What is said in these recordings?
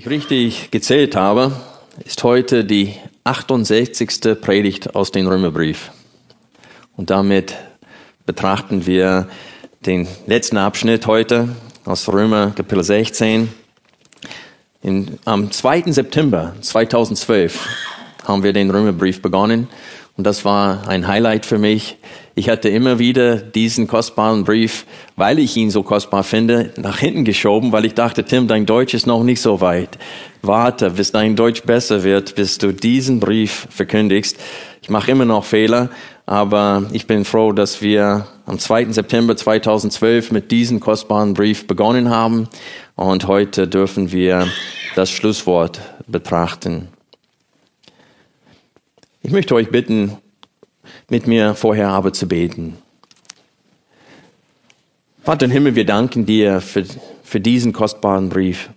Ich richtig gezählt habe, ist heute die 68. Predigt aus dem Römerbrief. Und damit betrachten wir den letzten Abschnitt heute aus Römer Kapitel 16. In, am 2. September 2012 haben wir den Römerbrief begonnen und das war ein Highlight für mich. Ich hatte immer wieder diesen kostbaren Brief, weil ich ihn so kostbar finde, nach hinten geschoben, weil ich dachte, Tim, dein Deutsch ist noch nicht so weit. Warte, bis dein Deutsch besser wird, bis du diesen Brief verkündigst. Ich mache immer noch Fehler, aber ich bin froh, dass wir am 2. September 2012 mit diesem kostbaren Brief begonnen haben und heute dürfen wir das Schlusswort betrachten. Ich möchte euch bitten, mit mir vorher aber zu beten. Vater im Himmel, wir danken dir für, für diesen kostbaren Brief.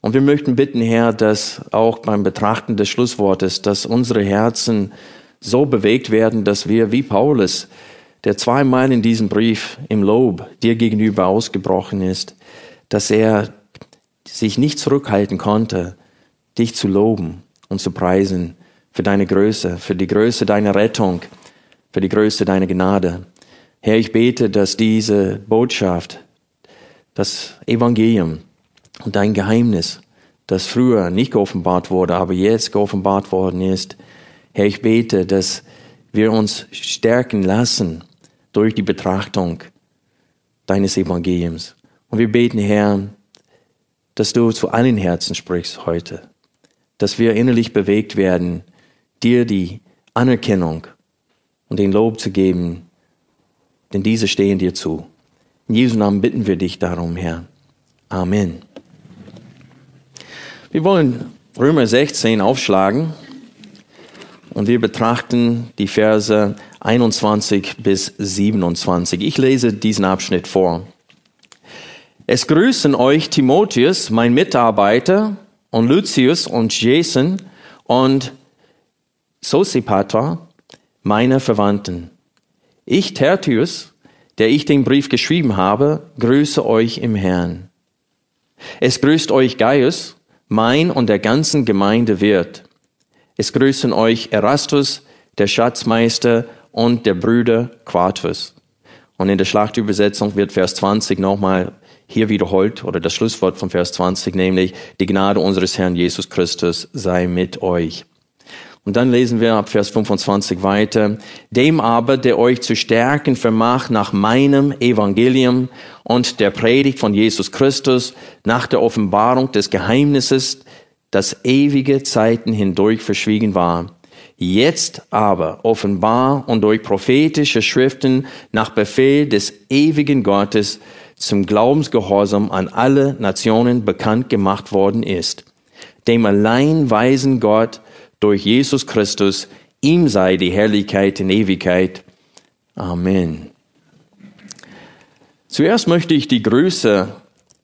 Und wir möchten bitten, Herr, dass auch beim Betrachten des Schlusswortes, dass unsere Herzen so bewegt werden, dass wir wie Paulus, der zweimal in diesem Brief im Lob dir gegenüber ausgebrochen ist, dass er sich nicht zurückhalten konnte, dich zu loben und zu preisen für deine Größe, für die Größe deiner Rettung, für die Größe deiner Gnade. Herr, ich bete, dass diese Botschaft, das Evangelium und dein Geheimnis, das früher nicht geoffenbart wurde, aber jetzt geoffenbart worden ist, Herr, ich bete, dass wir uns stärken lassen durch die Betrachtung deines Evangeliums. Und wir beten, Herr, dass du zu allen Herzen sprichst heute, dass wir innerlich bewegt werden, dir die Anerkennung und den Lob zu geben, denn diese stehen dir zu. In Jesu Namen bitten wir dich darum, Herr. Amen. Wir wollen Römer 16 aufschlagen und wir betrachten die Verse 21 bis 27. Ich lese diesen Abschnitt vor. Es grüßen euch Timotheus, mein Mitarbeiter, und Lucius und Jason und Sosipater, meine Verwandten. Ich, Tertius, der ich den Brief geschrieben habe, grüße euch im Herrn. Es grüßt euch Gaius, mein und der ganzen Gemeinde Wirt. Es grüßen euch Erastus, der Schatzmeister und der Brüder Quartus. Und in der Schlachtübersetzung wird Vers 20 nochmal hier wiederholt, oder das Schlusswort von Vers 20, nämlich, die Gnade unseres Herrn Jesus Christus sei mit euch. Und dann lesen wir ab Vers 25 weiter. Dem aber, der euch zu stärken vermag nach meinem Evangelium und der Predigt von Jesus Christus, nach der Offenbarung des Geheimnisses, das ewige Zeiten hindurch verschwiegen war. Jetzt aber offenbar und durch prophetische Schriften nach Befehl des ewigen Gottes zum Glaubensgehorsam an alle Nationen bekannt gemacht worden ist. Dem allein weisen Gott durch Jesus Christus. Ihm sei die Herrlichkeit in Ewigkeit. Amen. Zuerst möchte ich die Größe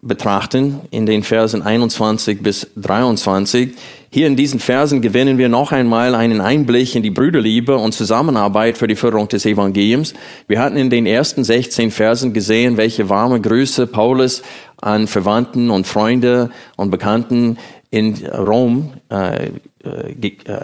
betrachten in den Versen 21 bis 23. Hier in diesen Versen gewinnen wir noch einmal einen Einblick in die Brüderliebe und Zusammenarbeit für die Förderung des Evangeliums. Wir hatten in den ersten 16 Versen gesehen, welche warme Grüße Paulus an Verwandten und Freunde und Bekannten in Rom äh,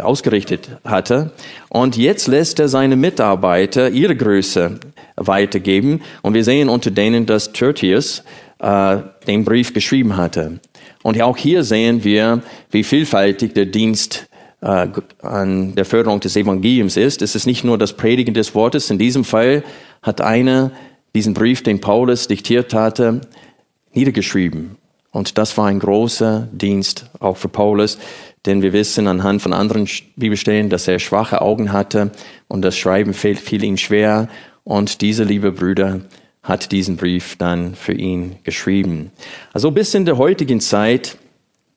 ausgerichtet hatte. Und jetzt lässt er seine Mitarbeiter ihre Größe weitergeben. Und wir sehen unter denen, dass Tertius äh, den Brief geschrieben hatte. Und auch hier sehen wir, wie vielfältig der Dienst äh, an der Förderung des Evangeliums ist. Es ist nicht nur das Predigen des Wortes. In diesem Fall hat einer diesen Brief, den Paulus diktiert hatte, niedergeschrieben. Und das war ein großer Dienst auch für Paulus, denn wir wissen anhand von anderen Bibelstellen, dass er schwache Augen hatte und das Schreiben fiel, ihm schwer. Und dieser liebe Brüder hat diesen Brief dann für ihn geschrieben. Also bis in der heutigen Zeit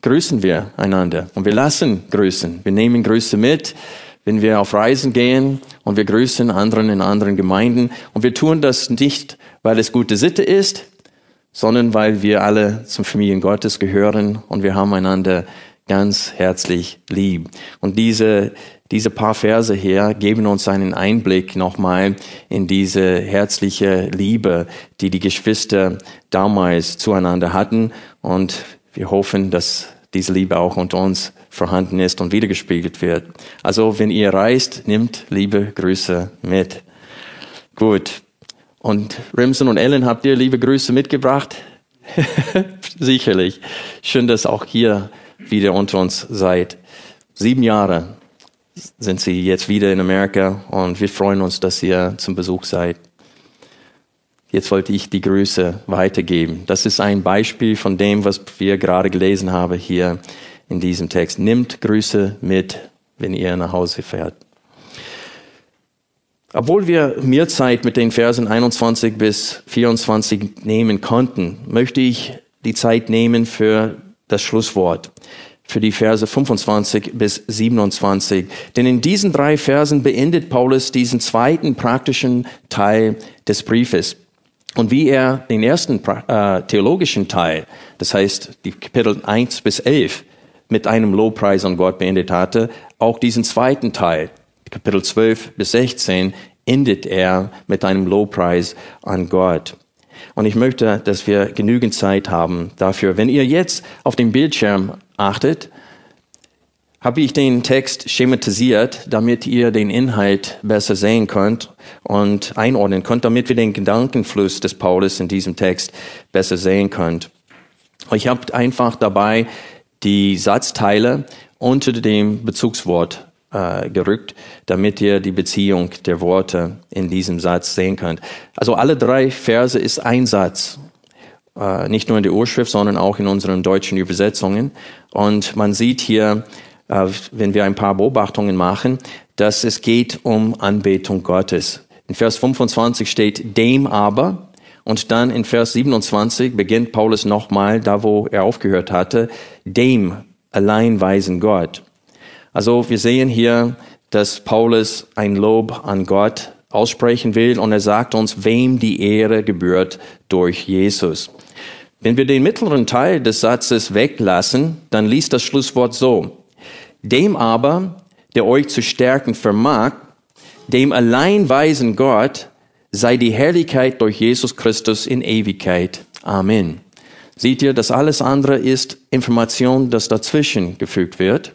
grüßen wir einander und wir lassen grüßen. Wir nehmen Grüße mit, wenn wir auf Reisen gehen und wir grüßen anderen in anderen Gemeinden. Und wir tun das nicht, weil es gute Sitte ist, sondern weil wir alle zum Familien Gottes gehören und wir haben einander ganz herzlich lieb. Und diese, diese paar Verse hier geben uns einen Einblick nochmal in diese herzliche Liebe, die die Geschwister damals zueinander hatten. Und wir hoffen, dass diese Liebe auch unter uns vorhanden ist und wiedergespiegelt wird. Also wenn ihr reist, nimmt liebe Grüße mit. Gut. Und Rimson und Ellen, habt ihr liebe Grüße mitgebracht? Sicherlich. Schön, dass auch hier wieder unter uns seid. Sieben Jahre sind sie jetzt wieder in Amerika und wir freuen uns, dass ihr zum Besuch seid. Jetzt wollte ich die Grüße weitergeben. Das ist ein Beispiel von dem, was wir gerade gelesen haben hier in diesem Text. Nimmt Grüße mit, wenn ihr nach Hause fährt. Obwohl wir mehr Zeit mit den Versen 21 bis 24 nehmen konnten, möchte ich die Zeit nehmen für das Schlusswort, für die Verse 25 bis 27. Denn in diesen drei Versen beendet Paulus diesen zweiten praktischen Teil des Briefes. Und wie er den ersten äh, theologischen Teil, das heißt die Kapitel 1 bis 11, mit einem Lobpreis an Gott beendet hatte, auch diesen zweiten Teil, Kapitel 12 bis 16, endet er mit einem Lobpreis an Gott. Und ich möchte, dass wir genügend Zeit haben dafür. Wenn ihr jetzt auf dem Bildschirm achtet, habe ich den Text schematisiert, damit ihr den Inhalt besser sehen könnt und einordnen könnt, damit wir den Gedankenfluss des Paulus in diesem Text besser sehen könnt. Ich habe einfach dabei die Satzteile unter dem Bezugswort äh, gerückt, damit ihr die Beziehung der Worte in diesem Satz sehen könnt. Also alle drei Verse ist ein Satz. Äh, nicht nur in der Urschrift, sondern auch in unseren deutschen Übersetzungen. Und man sieht hier äh, wenn wir ein paar Beobachtungen machen, dass es geht um Anbetung Gottes. In Vers 25 steht dem aber und dann in Vers 27 beginnt Paulus nochmal da, wo er aufgehört hatte, dem allein weisen Gott. Also wir sehen hier, dass Paulus ein Lob an Gott aussprechen will und er sagt uns, wem die Ehre gebührt durch Jesus. Wenn wir den mittleren Teil des Satzes weglassen, dann liest das Schlusswort so. Dem aber, der euch zu stärken vermag, dem allein weisen Gott, sei die Herrlichkeit durch Jesus Christus in Ewigkeit. Amen. Seht ihr, das alles andere ist Information, das dazwischen gefügt wird.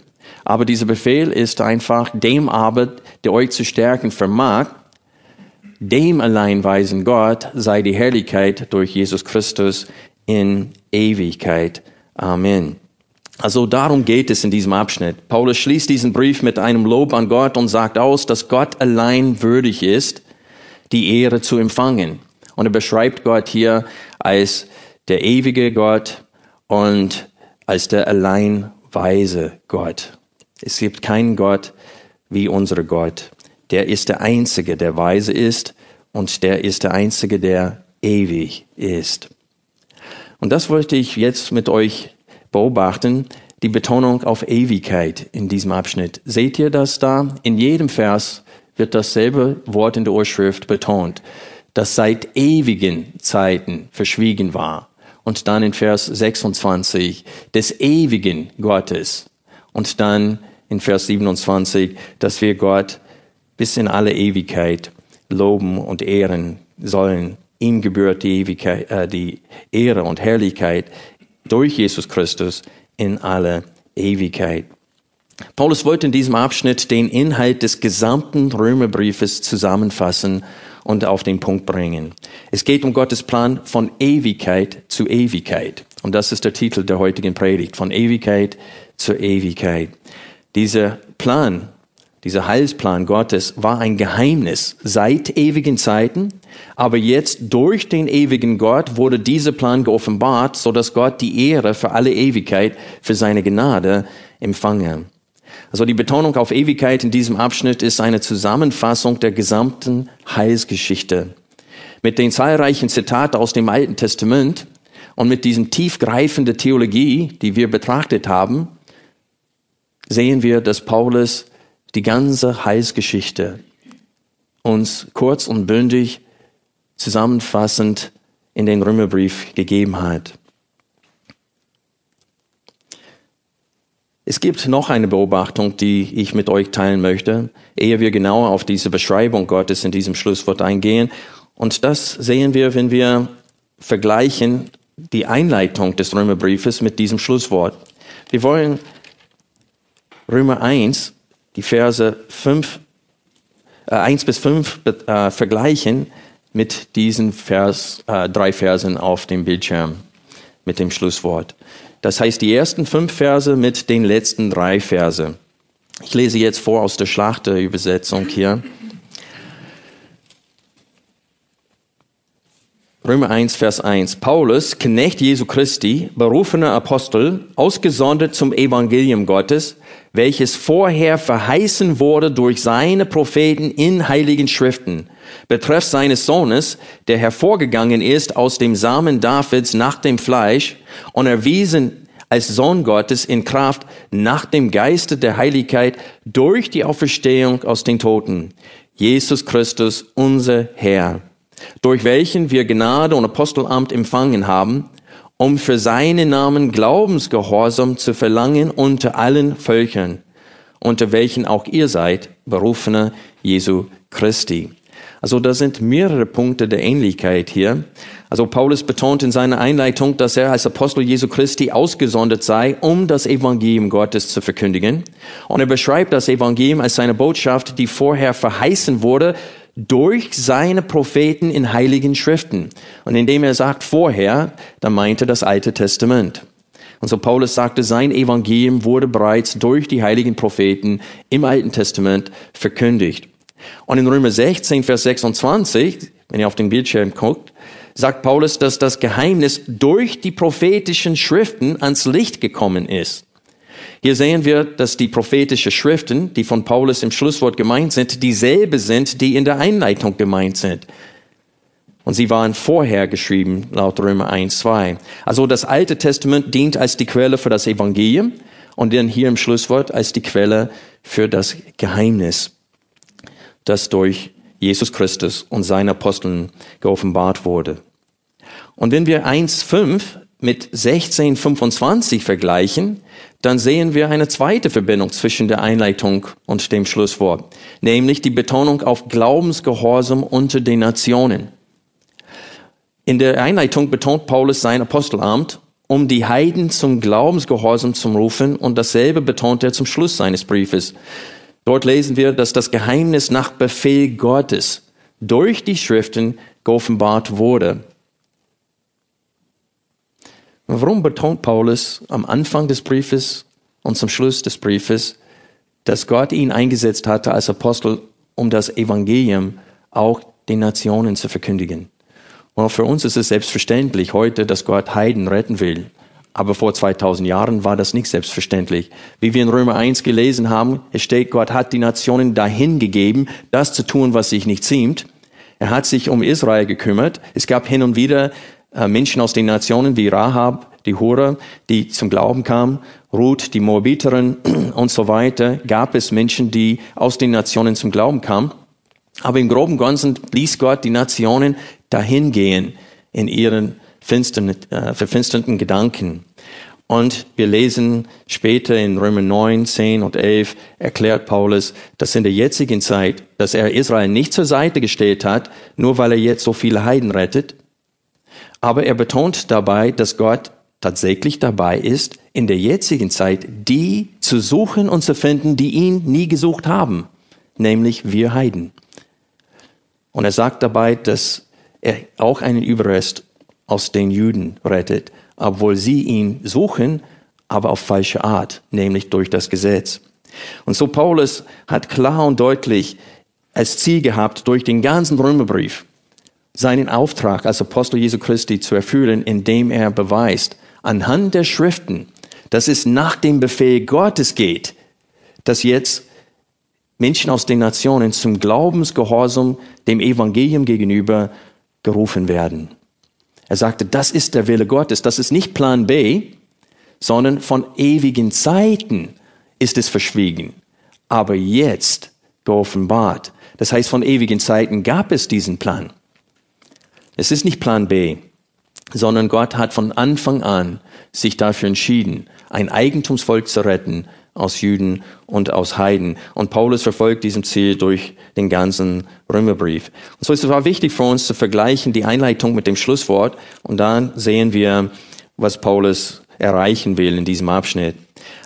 Aber dieser Befehl ist einfach, dem aber, der euch zu stärken vermag, dem allein weisen Gott sei die Herrlichkeit durch Jesus Christus in Ewigkeit. Amen. Also darum geht es in diesem Abschnitt. Paulus schließt diesen Brief mit einem Lob an Gott und sagt aus, dass Gott allein würdig ist, die Ehre zu empfangen. Und er beschreibt Gott hier als der ewige Gott und als der allein weise Gott. Es gibt keinen Gott wie unser Gott. Der ist der Einzige, der weise ist und der ist der Einzige, der ewig ist. Und das wollte ich jetzt mit euch beobachten, die Betonung auf Ewigkeit in diesem Abschnitt. Seht ihr das da? In jedem Vers wird dasselbe Wort in der Urschrift betont, das seit ewigen Zeiten verschwiegen war. Und dann in Vers 26 des ewigen Gottes. Und dann in Vers 27, dass wir Gott bis in alle Ewigkeit loben und ehren sollen. Ihm gebührt die Ewigkeit, äh, die Ehre und Herrlichkeit durch Jesus Christus in alle Ewigkeit. Paulus wollte in diesem Abschnitt den Inhalt des gesamten Römerbriefes zusammenfassen und auf den Punkt bringen. Es geht um Gottes Plan von Ewigkeit zu Ewigkeit. Und das ist der Titel der heutigen Predigt, von Ewigkeit zu Ewigkeit. Dieser Plan dieser Heilsplan Gottes war ein Geheimnis seit ewigen Zeiten, aber jetzt durch den ewigen Gott wurde dieser Plan geoffenbart, so dass Gott die Ehre für alle Ewigkeit für seine Gnade empfange. Also die Betonung auf Ewigkeit in diesem Abschnitt ist eine Zusammenfassung der gesamten Heilsgeschichte. Mit den zahlreichen Zitaten aus dem Alten Testament Und mit diesem tiefgreifenden Theologie, die wir betrachtet haben, sehen wir, dass Paulus die ganze Heilsgeschichte uns kurz und bündig zusammenfassend in den Römerbrief gegeben hat. Es gibt noch eine Beobachtung, die ich mit euch teilen möchte, ehe wir genauer auf diese Beschreibung Gottes in diesem Schlusswort eingehen. Und das sehen wir, wenn wir vergleichen die Einleitung des Römerbriefes mit diesem Schlusswort. Wir wollen Römer 1, die Verse 5, äh, 1 bis 5 äh, vergleichen mit diesen Vers, äh, drei Versen auf dem Bildschirm, mit dem Schlusswort. Das heißt, die ersten fünf Verse mit den letzten drei Verse. Ich lese jetzt vor aus der Schlachterübersetzung hier. Römer 1, Vers 1. Paulus, Knecht Jesu Christi, berufener Apostel, ausgesondert zum Evangelium Gottes, welches vorher verheißen wurde durch seine Propheten in heiligen Schriften, betreffs seines Sohnes, der hervorgegangen ist aus dem Samen Davids nach dem Fleisch und erwiesen als Sohn Gottes in Kraft nach dem Geiste der Heiligkeit durch die Auferstehung aus den Toten. Jesus Christus, unser Herr durch welchen wir Gnade und Apostelamt empfangen haben, um für seinen Namen Glaubensgehorsam zu verlangen unter allen Völkern, unter welchen auch ihr seid, berufene Jesu Christi. Also da sind mehrere Punkte der Ähnlichkeit hier. Also Paulus betont in seiner Einleitung, dass er als Apostel Jesu Christi ausgesondert sei, um das Evangelium Gottes zu verkündigen. Und er beschreibt das Evangelium als seine Botschaft, die vorher verheißen wurde durch seine Propheten in heiligen Schriften. Und indem er sagt vorher, dann meinte das Alte Testament. Und so Paulus sagte, sein Evangelium wurde bereits durch die heiligen Propheten im Alten Testament verkündigt. Und in Römer 16, Vers 26, wenn ihr auf den Bildschirm guckt, sagt Paulus, dass das Geheimnis durch die prophetischen Schriften ans Licht gekommen ist. Hier sehen wir, dass die prophetischen Schriften, die von Paulus im Schlusswort gemeint sind, dieselbe sind, die in der Einleitung gemeint sind. Und sie waren vorher geschrieben, laut Römer 1, 2. Also das Alte Testament dient als die Quelle für das Evangelium und dann hier im Schlusswort als die Quelle für das Geheimnis, das durch Jesus Christus und seine Aposteln geoffenbart wurde. Und wenn wir 1.5 mit 16.25 vergleichen, dann sehen wir eine zweite Verbindung zwischen der Einleitung und dem Schlusswort, nämlich die Betonung auf Glaubensgehorsam unter den Nationen. In der Einleitung betont Paulus sein Apostelamt, um die Heiden zum Glaubensgehorsam zu rufen, und dasselbe betont er zum Schluss seines Briefes. Dort lesen wir, dass das Geheimnis nach Befehl Gottes durch die Schriften geoffenbart wurde. Warum betont Paulus am Anfang des Briefes und zum Schluss des Briefes, dass Gott ihn eingesetzt hatte als Apostel, um das Evangelium auch den Nationen zu verkündigen? Und für uns ist es selbstverständlich heute, dass Gott Heiden retten will. Aber vor 2000 Jahren war das nicht selbstverständlich. Wie wir in Römer 1 gelesen haben, es steht, Gott hat die Nationen dahin gegeben, das zu tun, was sich nicht ziemt. Er hat sich um Israel gekümmert. Es gab hin und wieder Menschen aus den Nationen wie Rahab, die Hure, die zum Glauben kam, Ruth, die Moabiterin und so weiter, gab es Menschen, die aus den Nationen zum Glauben kamen. Aber im groben Ganzen ließ Gott die Nationen dahin gehen in ihren finstern, äh, verfinsterten Gedanken. Und wir lesen später in Römer 9, 10 und 11 erklärt Paulus, dass in der jetzigen Zeit, dass er Israel nicht zur Seite gestellt hat, nur weil er jetzt so viele Heiden rettet, aber er betont dabei, dass Gott tatsächlich dabei ist, in der jetzigen Zeit die zu suchen und zu finden, die ihn nie gesucht haben, nämlich wir Heiden. Und er sagt dabei, dass er auch einen Überrest aus den Juden rettet, obwohl sie ihn suchen, aber auf falsche Art, nämlich durch das Gesetz. Und so Paulus hat klar und deutlich als Ziel gehabt, durch den ganzen Römerbrief, seinen Auftrag als Apostel Jesu Christi zu erfüllen, indem er beweist, anhand der Schriften, dass es nach dem Befehl Gottes geht, dass jetzt Menschen aus den Nationen zum Glaubensgehorsam dem Evangelium gegenüber gerufen werden. Er sagte, das ist der Wille Gottes. Das ist nicht Plan B, sondern von ewigen Zeiten ist es verschwiegen. Aber jetzt geoffenbart. Das heißt, von ewigen Zeiten gab es diesen Plan. Es ist nicht Plan B, sondern Gott hat von Anfang an sich dafür entschieden, ein Eigentumsvolk zu retten aus Juden und aus Heiden. Und Paulus verfolgt diesem Ziel durch den ganzen Römerbrief. Und so ist es auch wichtig für uns zu vergleichen die Einleitung mit dem Schlusswort. Und dann sehen wir, was Paulus erreichen will in diesem Abschnitt.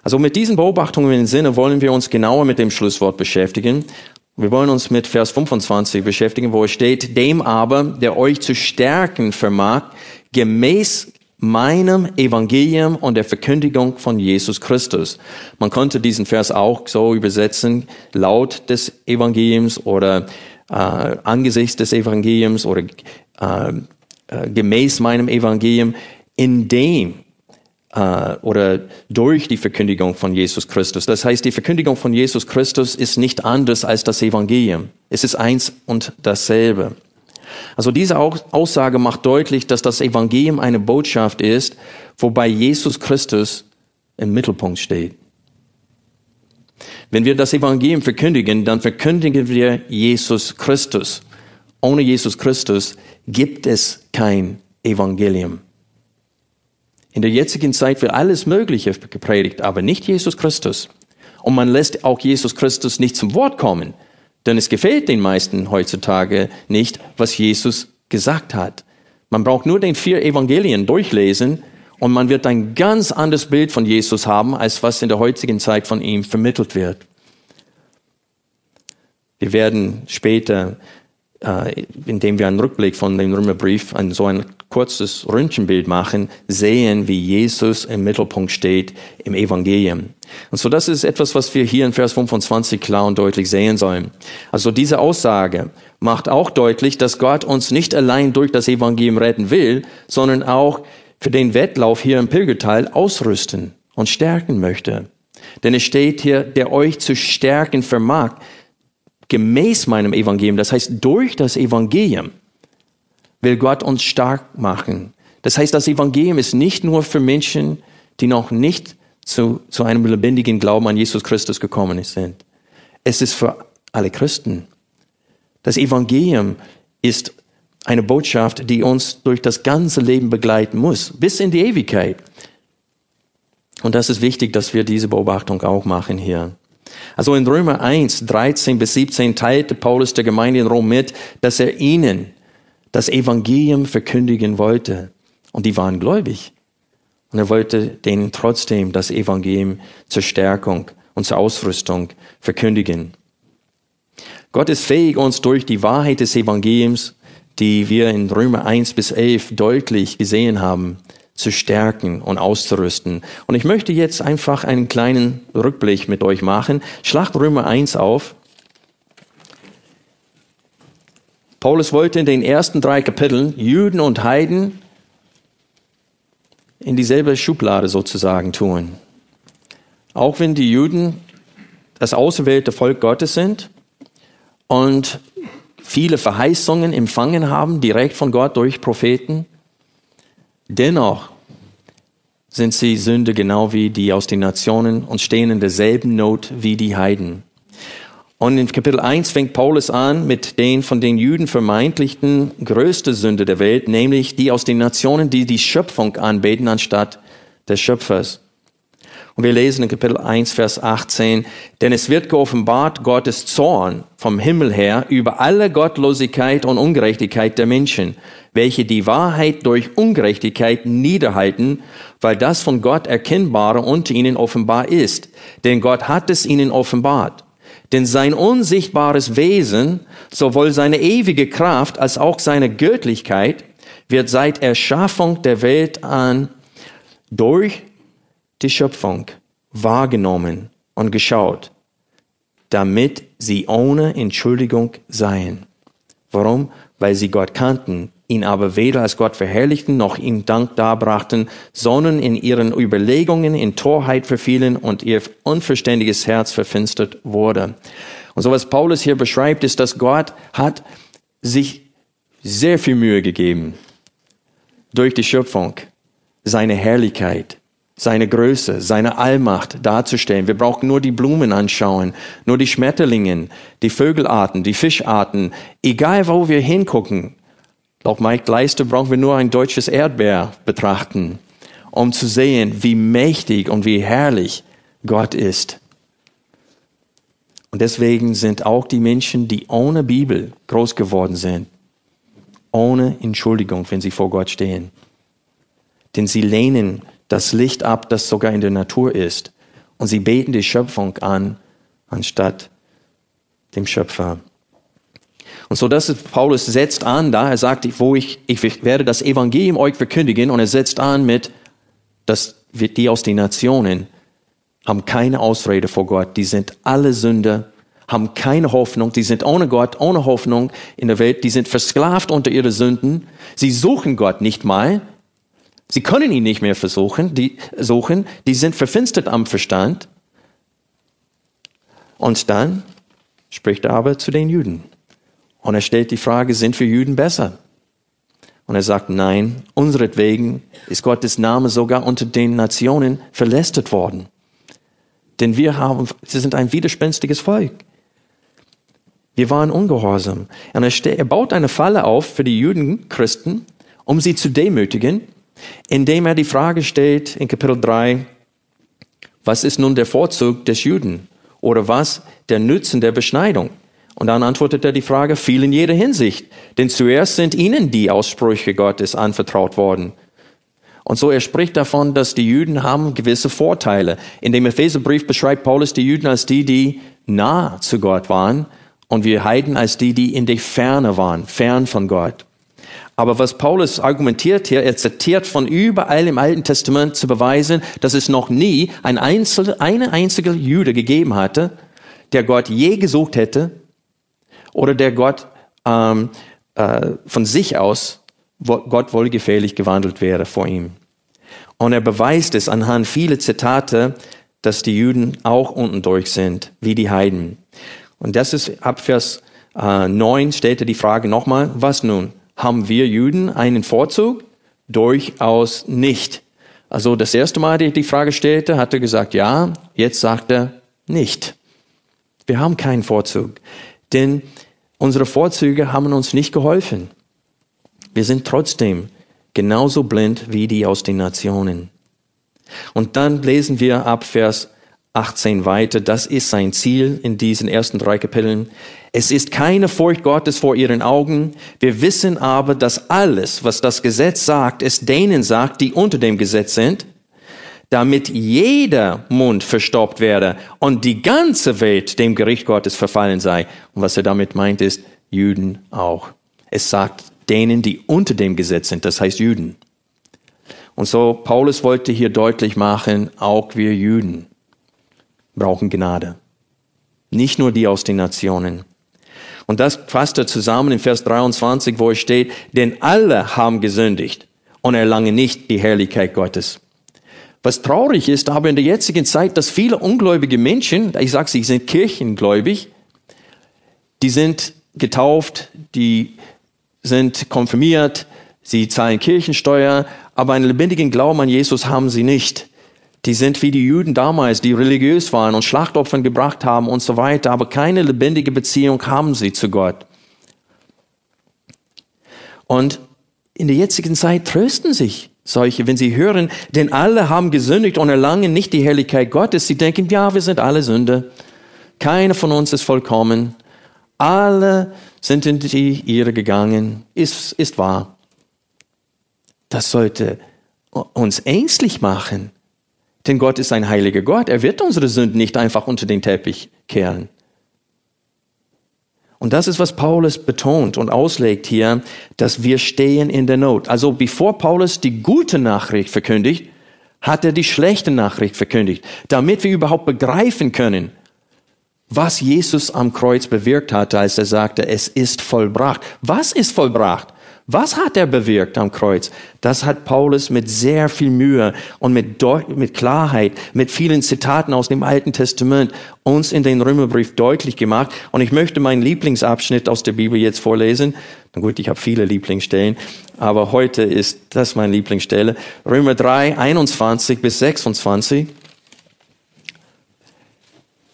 Also mit diesen Beobachtungen im Sinne wollen wir uns genauer mit dem Schlusswort beschäftigen. Wir wollen uns mit Vers 25 beschäftigen, wo es steht, dem aber, der euch zu stärken vermag, gemäß meinem Evangelium und der Verkündigung von Jesus Christus. Man konnte diesen Vers auch so übersetzen, laut des Evangeliums oder äh, angesichts des Evangeliums oder äh, äh, gemäß meinem Evangelium, in dem äh, oder durch die Verkündigung von Jesus Christus. Das heißt, die Verkündigung von Jesus Christus ist nicht anders als das Evangelium. Es ist eins und dasselbe. Also diese Aussage macht deutlich, dass das Evangelium eine Botschaft ist, wobei Jesus Christus im Mittelpunkt steht. Wenn wir das Evangelium verkündigen, dann verkündigen wir Jesus Christus. Ohne Jesus Christus gibt es kein Evangelium. In der jetzigen Zeit wird alles Mögliche gepredigt, aber nicht Jesus Christus. Und man lässt auch Jesus Christus nicht zum Wort kommen. Denn es gefällt den meisten heutzutage nicht, was Jesus gesagt hat. Man braucht nur den vier Evangelien durchlesen und man wird ein ganz anderes Bild von Jesus haben, als was in der heutigen Zeit von ihm vermittelt wird. Wir werden später äh, indem wir einen Rückblick von dem Römerbrief, ein, so ein kurzes Röntgenbild machen, sehen, wie Jesus im Mittelpunkt steht im Evangelium. Und so das ist etwas, was wir hier in Vers 25 klar und deutlich sehen sollen. Also diese Aussage macht auch deutlich, dass Gott uns nicht allein durch das Evangelium retten will, sondern auch für den Wettlauf hier im Pilgerteil ausrüsten und stärken möchte. Denn es steht hier, der euch zu stärken vermag gemäß meinem Evangelium, das heißt durch das Evangelium, will Gott uns stark machen. Das heißt, das Evangelium ist nicht nur für Menschen, die noch nicht zu, zu einem lebendigen Glauben an Jesus Christus gekommen sind. Es ist für alle Christen. Das Evangelium ist eine Botschaft, die uns durch das ganze Leben begleiten muss, bis in die Ewigkeit. Und das ist wichtig, dass wir diese Beobachtung auch machen hier. Also in Römer 1, 13 bis 17 teilte Paulus der Gemeinde in Rom mit, dass er ihnen das Evangelium verkündigen wollte. Und die waren gläubig. Und er wollte denen trotzdem das Evangelium zur Stärkung und zur Ausrüstung verkündigen. Gott ist fähig, uns durch die Wahrheit des Evangeliums, die wir in Römer 1 bis 11 deutlich gesehen haben, zu stärken und auszurüsten. Und ich möchte jetzt einfach einen kleinen Rückblick mit euch machen. Schlacht Römer 1 auf. Paulus wollte in den ersten drei Kapiteln Juden und Heiden in dieselbe Schublade sozusagen tun. Auch wenn die Juden das auserwählte Volk Gottes sind und viele Verheißungen empfangen haben, direkt von Gott durch Propheten, Dennoch sind sie Sünde genau wie die aus den Nationen und stehen in derselben Not wie die Heiden. Und in Kapitel 1 fängt Paulus an mit den von den Juden vermeintlichen größte Sünde der Welt, nämlich die aus den Nationen, die die Schöpfung anbeten anstatt des Schöpfers. Und wir lesen in Kapitel 1, Vers 18, denn es wird geoffenbart Gottes Zorn vom Himmel her über alle Gottlosigkeit und Ungerechtigkeit der Menschen, welche die Wahrheit durch Ungerechtigkeit niederhalten, weil das von Gott Erkennbare unter ihnen offenbar ist. Denn Gott hat es ihnen offenbart. Denn sein unsichtbares Wesen, sowohl seine ewige Kraft als auch seine Göttlichkeit, wird seit Erschaffung der Welt an durch die Schöpfung wahrgenommen und geschaut, damit sie ohne Entschuldigung seien. Warum? Weil sie Gott kannten, ihn aber weder als Gott verherrlichten noch ihm Dank darbrachten, sondern in ihren Überlegungen in Torheit verfielen und ihr unverständiges Herz verfinstert wurde. Und so was Paulus hier beschreibt, ist, dass Gott hat sich sehr viel Mühe gegeben, durch die Schöpfung seine Herrlichkeit, seine Größe, seine Allmacht darzustellen. Wir brauchen nur die Blumen anschauen, nur die Schmetterlinge, die Vögelarten, die Fischarten, egal wo wir hingucken. Laut Mike Leister brauchen wir nur ein deutsches Erdbeer betrachten, um zu sehen, wie mächtig und wie herrlich Gott ist. Und deswegen sind auch die Menschen, die ohne Bibel groß geworden sind, ohne Entschuldigung, wenn sie vor Gott stehen. Denn sie lehnen das Licht ab, das sogar in der Natur ist. Und sie beten die Schöpfung an, anstatt dem Schöpfer. Und so das ist, Paulus setzt an da, er sagt, wo ich, ich werde das Evangelium euch verkündigen. Und er setzt an mit, dass die aus den Nationen haben keine Ausrede vor Gott, die sind alle Sünder, haben keine Hoffnung, die sind ohne Gott, ohne Hoffnung in der Welt, die sind versklavt unter ihre Sünden, sie suchen Gott nicht mal, Sie können ihn nicht mehr versuchen, die suchen, die sind verfinstert am Verstand. Und dann spricht er aber zu den Juden. Und er stellt die Frage, sind wir Juden besser? Und er sagt, nein, unseretwegen ist Gottes Name sogar unter den Nationen verlästert worden. Denn wir haben, sie sind ein widerspenstiges Volk. Wir waren ungehorsam. Und er, er baut eine Falle auf für die Juden, Christen, um sie zu demütigen indem er die Frage stellt in Kapitel 3, was ist nun der Vorzug des Juden oder was der Nutzen der Beschneidung? Und dann antwortet er die Frage, viel in jeder Hinsicht. Denn zuerst sind ihnen die Aussprüche Gottes anvertraut worden. Und so er spricht davon, dass die Juden haben gewisse Vorteile. In dem Epheserbrief beschreibt Paulus die Juden als die, die nah zu Gott waren und wir Heiden als die, die in der Ferne waren, fern von Gott. Aber was Paulus argumentiert hier, er zitiert von überall im Alten Testament zu beweisen, dass es noch nie ein einzel, eine einzige Jude gegeben hatte, der Gott je gesucht hätte oder der Gott ähm, äh, von sich aus Gott wohlgefällig gewandelt wäre vor ihm. Und er beweist es anhand vieler Zitate, dass die Juden auch unten durch sind, wie die Heiden. Und das ist ab Vers äh, 9 stellt er die Frage nochmal, was nun? Haben wir Juden einen Vorzug? Durchaus nicht. Also das erste Mal, als ich die Frage stellte, hat er gesagt, ja, jetzt sagt er nicht. Wir haben keinen Vorzug, denn unsere Vorzüge haben uns nicht geholfen. Wir sind trotzdem genauso blind wie die aus den Nationen. Und dann lesen wir ab Vers 18 weiter, das ist sein Ziel in diesen ersten drei Kapiteln. Es ist keine Furcht Gottes vor ihren Augen. Wir wissen aber, dass alles, was das Gesetz sagt, es denen sagt, die unter dem Gesetz sind, damit jeder Mund verstopft werde und die ganze Welt dem Gericht Gottes verfallen sei. Und was er damit meint, ist Juden auch. Es sagt denen, die unter dem Gesetz sind, das heißt Juden. Und so, Paulus wollte hier deutlich machen, auch wir Juden brauchen Gnade. Nicht nur die aus den Nationen. Und das fasst er zusammen in Vers 23, wo es steht, denn alle haben gesündigt und erlangen nicht die Herrlichkeit Gottes. Was traurig ist aber in der jetzigen Zeit, dass viele ungläubige Menschen, ich sage, sie sind kirchengläubig, die sind getauft, die sind konfirmiert, sie zahlen Kirchensteuer, aber einen lebendigen Glauben an Jesus haben sie nicht. Die sind wie die Juden damals, die religiös waren und Schlachtopfern gebracht haben und so weiter, aber keine lebendige Beziehung haben sie zu Gott. Und in der jetzigen Zeit trösten sich solche, wenn sie hören, denn alle haben gesündigt und erlangen nicht die Herrlichkeit Gottes. Sie denken, ja, wir sind alle Sünder. Keiner von uns ist vollkommen. Alle sind in die Irre gegangen. Ist, ist wahr. Das sollte uns ängstlich machen. Denn Gott ist ein heiliger Gott. Er wird unsere Sünden nicht einfach unter den Teppich kehren. Und das ist, was Paulus betont und auslegt hier, dass wir stehen in der Not. Also bevor Paulus die gute Nachricht verkündigt, hat er die schlechte Nachricht verkündigt, damit wir überhaupt begreifen können, was Jesus am Kreuz bewirkt hatte, als er sagte, es ist vollbracht. Was ist vollbracht? Was hat er bewirkt am Kreuz? Das hat Paulus mit sehr viel Mühe und mit, mit Klarheit, mit vielen Zitaten aus dem Alten Testament uns in den Römerbrief deutlich gemacht. Und ich möchte meinen Lieblingsabschnitt aus der Bibel jetzt vorlesen. Na gut, ich habe viele Lieblingsstellen, aber heute ist das meine Lieblingsstelle. Römer 3, 21 bis 26.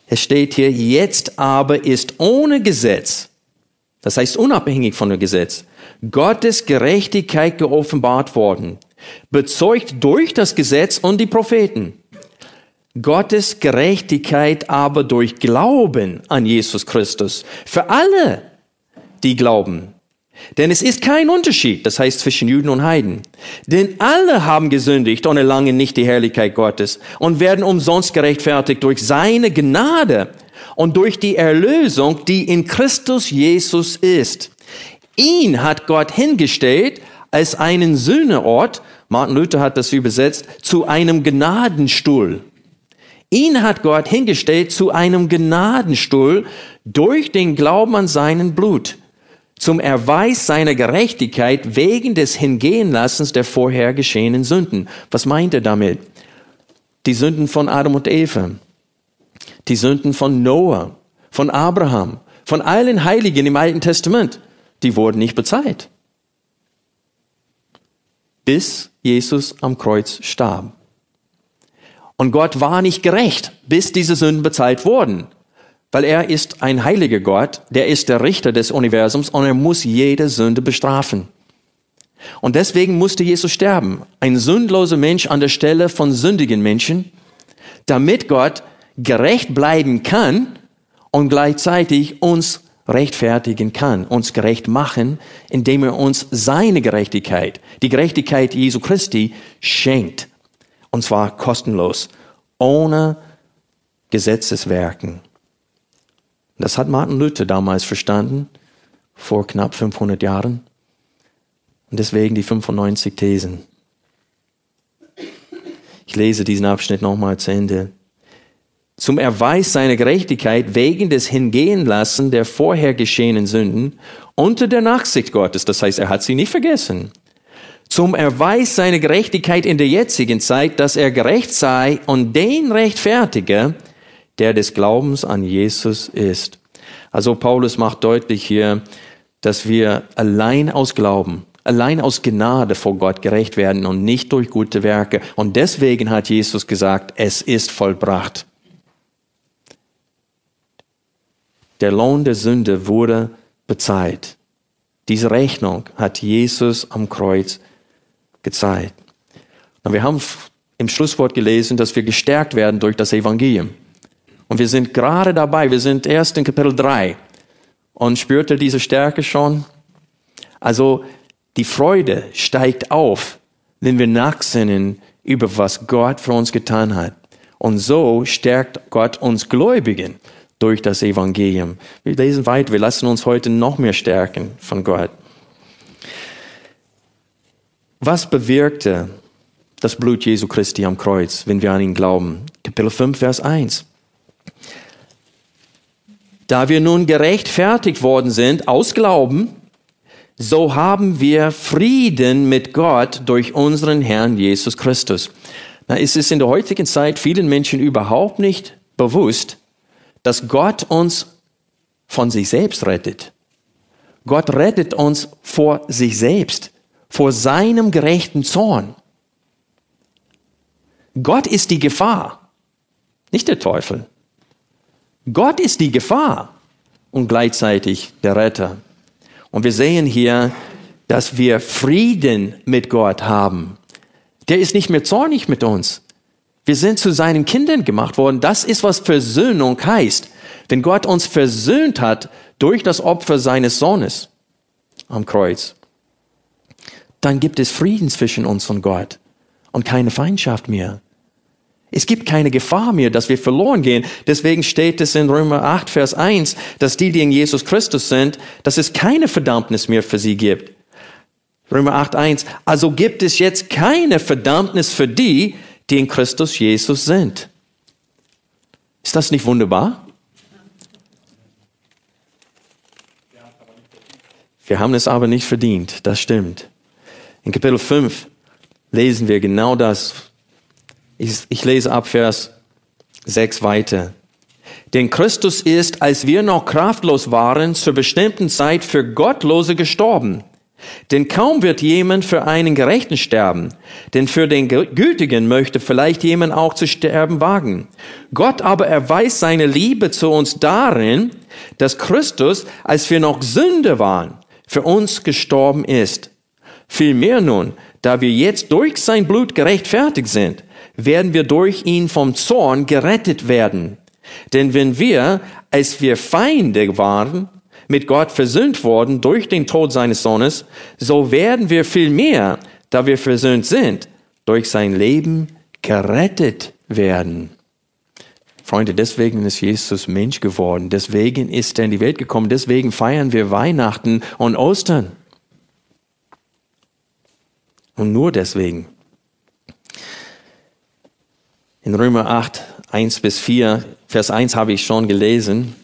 Es steht hier, jetzt aber ist ohne Gesetz, das heißt unabhängig von dem Gesetz, Gottes Gerechtigkeit geoffenbart worden, bezeugt durch das Gesetz und die Propheten. Gottes Gerechtigkeit aber durch Glauben an Jesus Christus für alle, die glauben. Denn es ist kein Unterschied, das heißt zwischen Juden und Heiden. Denn alle haben gesündigt und erlangen nicht die Herrlichkeit Gottes und werden umsonst gerechtfertigt durch seine Gnade und durch die Erlösung, die in Christus Jesus ist. Ihn hat Gott hingestellt als einen Sühneort, Martin Luther hat das übersetzt, zu einem Gnadenstuhl. Ihn hat Gott hingestellt zu einem Gnadenstuhl durch den Glauben an seinen Blut, zum Erweis seiner Gerechtigkeit wegen des Hingehenlassens der vorher geschehenen Sünden. Was meint er damit? Die Sünden von Adam und Eva, die Sünden von Noah, von Abraham, von allen Heiligen im Alten Testament die wurden nicht bezahlt. Bis Jesus am Kreuz starb. Und Gott war nicht gerecht, bis diese Sünden bezahlt wurden. Weil er ist ein heiliger Gott, der ist der Richter des Universums und er muss jede Sünde bestrafen. Und deswegen musste Jesus sterben. Ein sündloser Mensch an der Stelle von sündigen Menschen, damit Gott gerecht bleiben kann und gleichzeitig uns rechtfertigen kann, uns gerecht machen, indem er uns seine Gerechtigkeit, die Gerechtigkeit Jesu Christi schenkt. Und zwar kostenlos, ohne Gesetzeswerken. Das hat Martin Luther damals verstanden, vor knapp 500 Jahren. Und deswegen die 95 Thesen. Ich lese diesen Abschnitt nochmal zu Ende zum Erweis seiner Gerechtigkeit wegen des Hingehenlassen der vorher geschehenen Sünden unter der Nachsicht Gottes. Das heißt, er hat sie nicht vergessen. Zum Erweis seiner Gerechtigkeit in der jetzigen Zeit, dass er gerecht sei und den rechtfertige, der des Glaubens an Jesus ist. Also Paulus macht deutlich hier, dass wir allein aus Glauben, allein aus Gnade vor Gott gerecht werden und nicht durch gute Werke. Und deswegen hat Jesus gesagt, es ist vollbracht. Der Lohn der Sünde wurde bezahlt. Diese Rechnung hat Jesus am Kreuz gezeigt. Und wir haben im Schlusswort gelesen, dass wir gestärkt werden durch das Evangelium. Und wir sind gerade dabei, wir sind erst in Kapitel 3. Und spürt ihr diese Stärke schon? Also die Freude steigt auf, wenn wir nachsinnen über was Gott für uns getan hat. Und so stärkt Gott uns Gläubigen durch das Evangelium. Wir lesen weiter, wir lassen uns heute noch mehr stärken von Gott. Was bewirkte das Blut Jesu Christi am Kreuz, wenn wir an ihn glauben? Kapitel 5, Vers 1. Da wir nun gerechtfertigt worden sind aus Glauben, so haben wir Frieden mit Gott durch unseren Herrn Jesus Christus. Na, ist es in der heutigen Zeit vielen Menschen überhaupt nicht bewusst, dass Gott uns von sich selbst rettet. Gott rettet uns vor sich selbst, vor seinem gerechten Zorn. Gott ist die Gefahr, nicht der Teufel. Gott ist die Gefahr und gleichzeitig der Retter. Und wir sehen hier, dass wir Frieden mit Gott haben. Der ist nicht mehr zornig mit uns. Wir sind zu seinen Kindern gemacht worden. Das ist, was Versöhnung heißt. Wenn Gott uns versöhnt hat durch das Opfer seines Sohnes am Kreuz, dann gibt es Frieden zwischen uns und Gott und keine Feindschaft mehr. Es gibt keine Gefahr mehr, dass wir verloren gehen. Deswegen steht es in Römer 8, Vers 1, dass die, die in Jesus Christus sind, dass es keine Verdammnis mehr für sie gibt. Römer 8, 1. Also gibt es jetzt keine Verdammnis für die, die in Christus Jesus sind. Ist das nicht wunderbar? Wir haben es aber nicht verdient, das stimmt. In Kapitel 5 lesen wir genau das. Ich, ich lese ab Vers 6 weiter. Denn Christus ist, als wir noch kraftlos waren, zur bestimmten Zeit für Gottlose gestorben. Denn kaum wird jemand für einen Gerechten sterben, denn für den Gütigen möchte vielleicht jemand auch zu sterben wagen. Gott aber erweist seine Liebe zu uns darin, dass Christus, als wir noch Sünde waren, für uns gestorben ist. Vielmehr nun, da wir jetzt durch sein Blut gerechtfertigt sind, werden wir durch ihn vom Zorn gerettet werden. Denn wenn wir, als wir Feinde waren, mit Gott versöhnt worden durch den Tod seines Sohnes, so werden wir vielmehr, da wir versöhnt sind, durch sein Leben gerettet werden. Freunde, deswegen ist Jesus Mensch geworden, deswegen ist er in die Welt gekommen, deswegen feiern wir Weihnachten und Ostern. Und nur deswegen. In Römer 8, 1 bis 4, Vers 1 habe ich schon gelesen.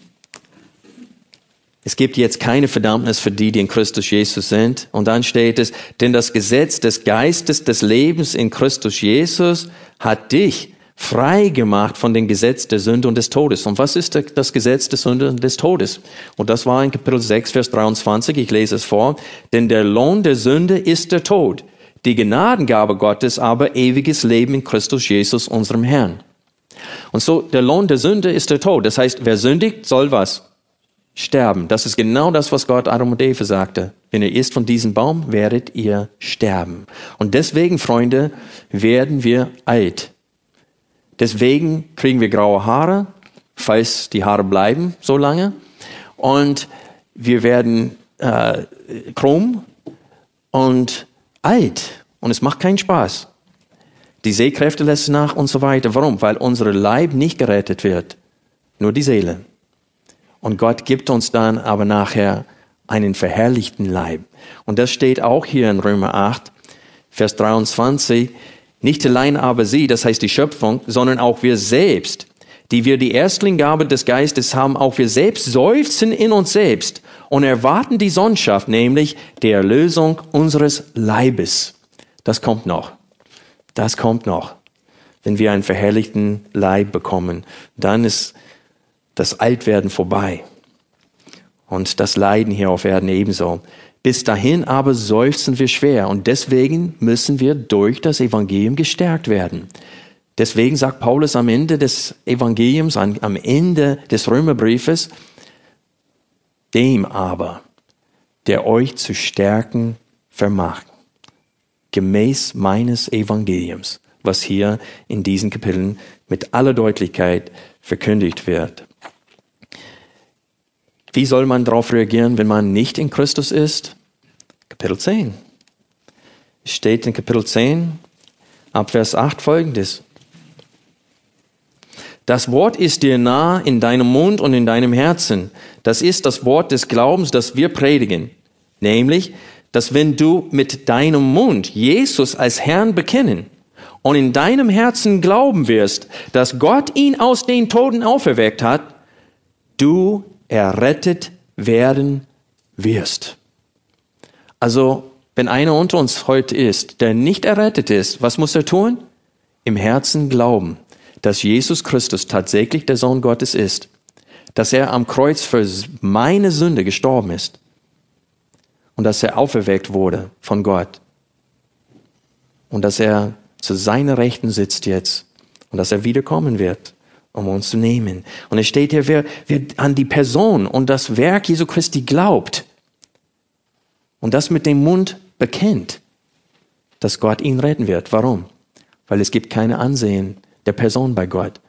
Es gibt jetzt keine Verdammnis für die, die in Christus Jesus sind. Und dann steht es, denn das Gesetz des Geistes des Lebens in Christus Jesus hat dich frei gemacht von dem Gesetz der Sünde und des Todes. Und was ist das Gesetz der Sünde und des Todes? Und das war in Kapitel 6, Vers 23. Ich lese es vor. Denn der Lohn der Sünde ist der Tod. Die Gnadengabe Gottes aber ewiges Leben in Christus Jesus, unserem Herrn. Und so, der Lohn der Sünde ist der Tod. Das heißt, wer sündigt, soll was? Sterben. Das ist genau das, was Gott Adam und Eva sagte. Wenn ihr isst von diesem Baum, werdet ihr sterben. Und deswegen, Freunde, werden wir alt. Deswegen kriegen wir graue Haare, falls die Haare bleiben so lange. Und wir werden äh, krumm und alt. Und es macht keinen Spaß. Die Sehkräfte lassen nach und so weiter. Warum? Weil unsere Leib nicht gerettet wird. Nur die Seele. Und Gott gibt uns dann aber nachher einen verherrlichten Leib. Und das steht auch hier in Römer 8, Vers 23. Nicht allein aber sie, das heißt die Schöpfung, sondern auch wir selbst, die wir die Erstlingabe des Geistes haben, auch wir selbst seufzen in uns selbst und erwarten die Sonnschaft, nämlich die Erlösung unseres Leibes. Das kommt noch. Das kommt noch. Wenn wir einen verherrlichten Leib bekommen, dann ist das Altwerden vorbei. Und das Leiden hier auf Erden ebenso. Bis dahin aber seufzen wir schwer und deswegen müssen wir durch das Evangelium gestärkt werden. Deswegen sagt Paulus am Ende des Evangeliums, am Ende des Römerbriefes, dem aber, der euch zu stärken vermag, gemäß meines Evangeliums, was hier in diesen Kapiteln mit aller Deutlichkeit verkündigt wird. Wie soll man darauf reagieren, wenn man nicht in Christus ist? Kapitel 10. Es steht in Kapitel 10, ab Vers 8 folgendes. Das Wort ist dir nah in deinem Mund und in deinem Herzen. Das ist das Wort des Glaubens, das wir predigen. Nämlich, dass wenn du mit deinem Mund Jesus als Herrn bekennen und in deinem Herzen glauben wirst, dass Gott ihn aus den Toten auferweckt hat, du errettet werden wirst. Also, wenn einer unter uns heute ist, der nicht errettet ist, was muss er tun? Im Herzen glauben, dass Jesus Christus tatsächlich der Sohn Gottes ist, dass er am Kreuz für meine Sünde gestorben ist und dass er auferweckt wurde von Gott und dass er zu seiner Rechten sitzt jetzt und dass er wiederkommen wird um uns zu nehmen. Und es steht hier, wer, wer an die Person und das Werk Jesu Christi glaubt und das mit dem Mund bekennt, dass Gott ihn retten wird. Warum? Weil es gibt keine Ansehen der Person bei Gott.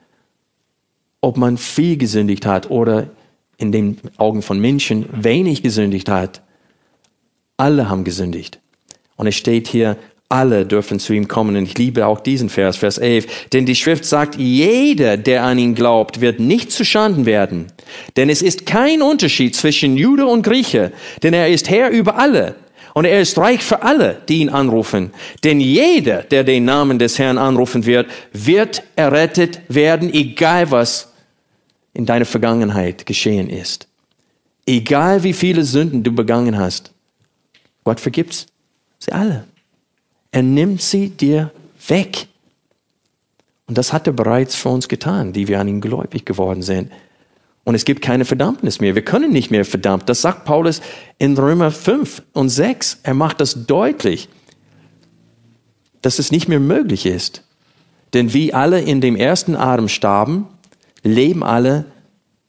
Ob man viel gesündigt hat oder in den Augen von Menschen wenig gesündigt hat, alle haben gesündigt. Und es steht hier, alle dürfen zu ihm kommen. Und ich liebe auch diesen Vers, Vers 11. Denn die Schrift sagt, jeder, der an ihn glaubt, wird nicht zu Schanden werden. Denn es ist kein Unterschied zwischen Jude und Grieche, denn er ist Herr über alle. Und er ist reich für alle, die ihn anrufen. Denn jeder, der den Namen des Herrn anrufen wird, wird errettet werden, egal was in deiner Vergangenheit geschehen ist. Egal wie viele Sünden du begangen hast. Gott vergibt sie alle. Er nimmt sie dir weg. Und das hat er bereits für uns getan, die wir an ihn gläubig geworden sind. Und es gibt keine Verdammnis mehr. Wir können nicht mehr verdammt. Das sagt Paulus in Römer 5 und 6. Er macht das deutlich, dass es nicht mehr möglich ist. Denn wie alle in dem ersten Atem starben, leben alle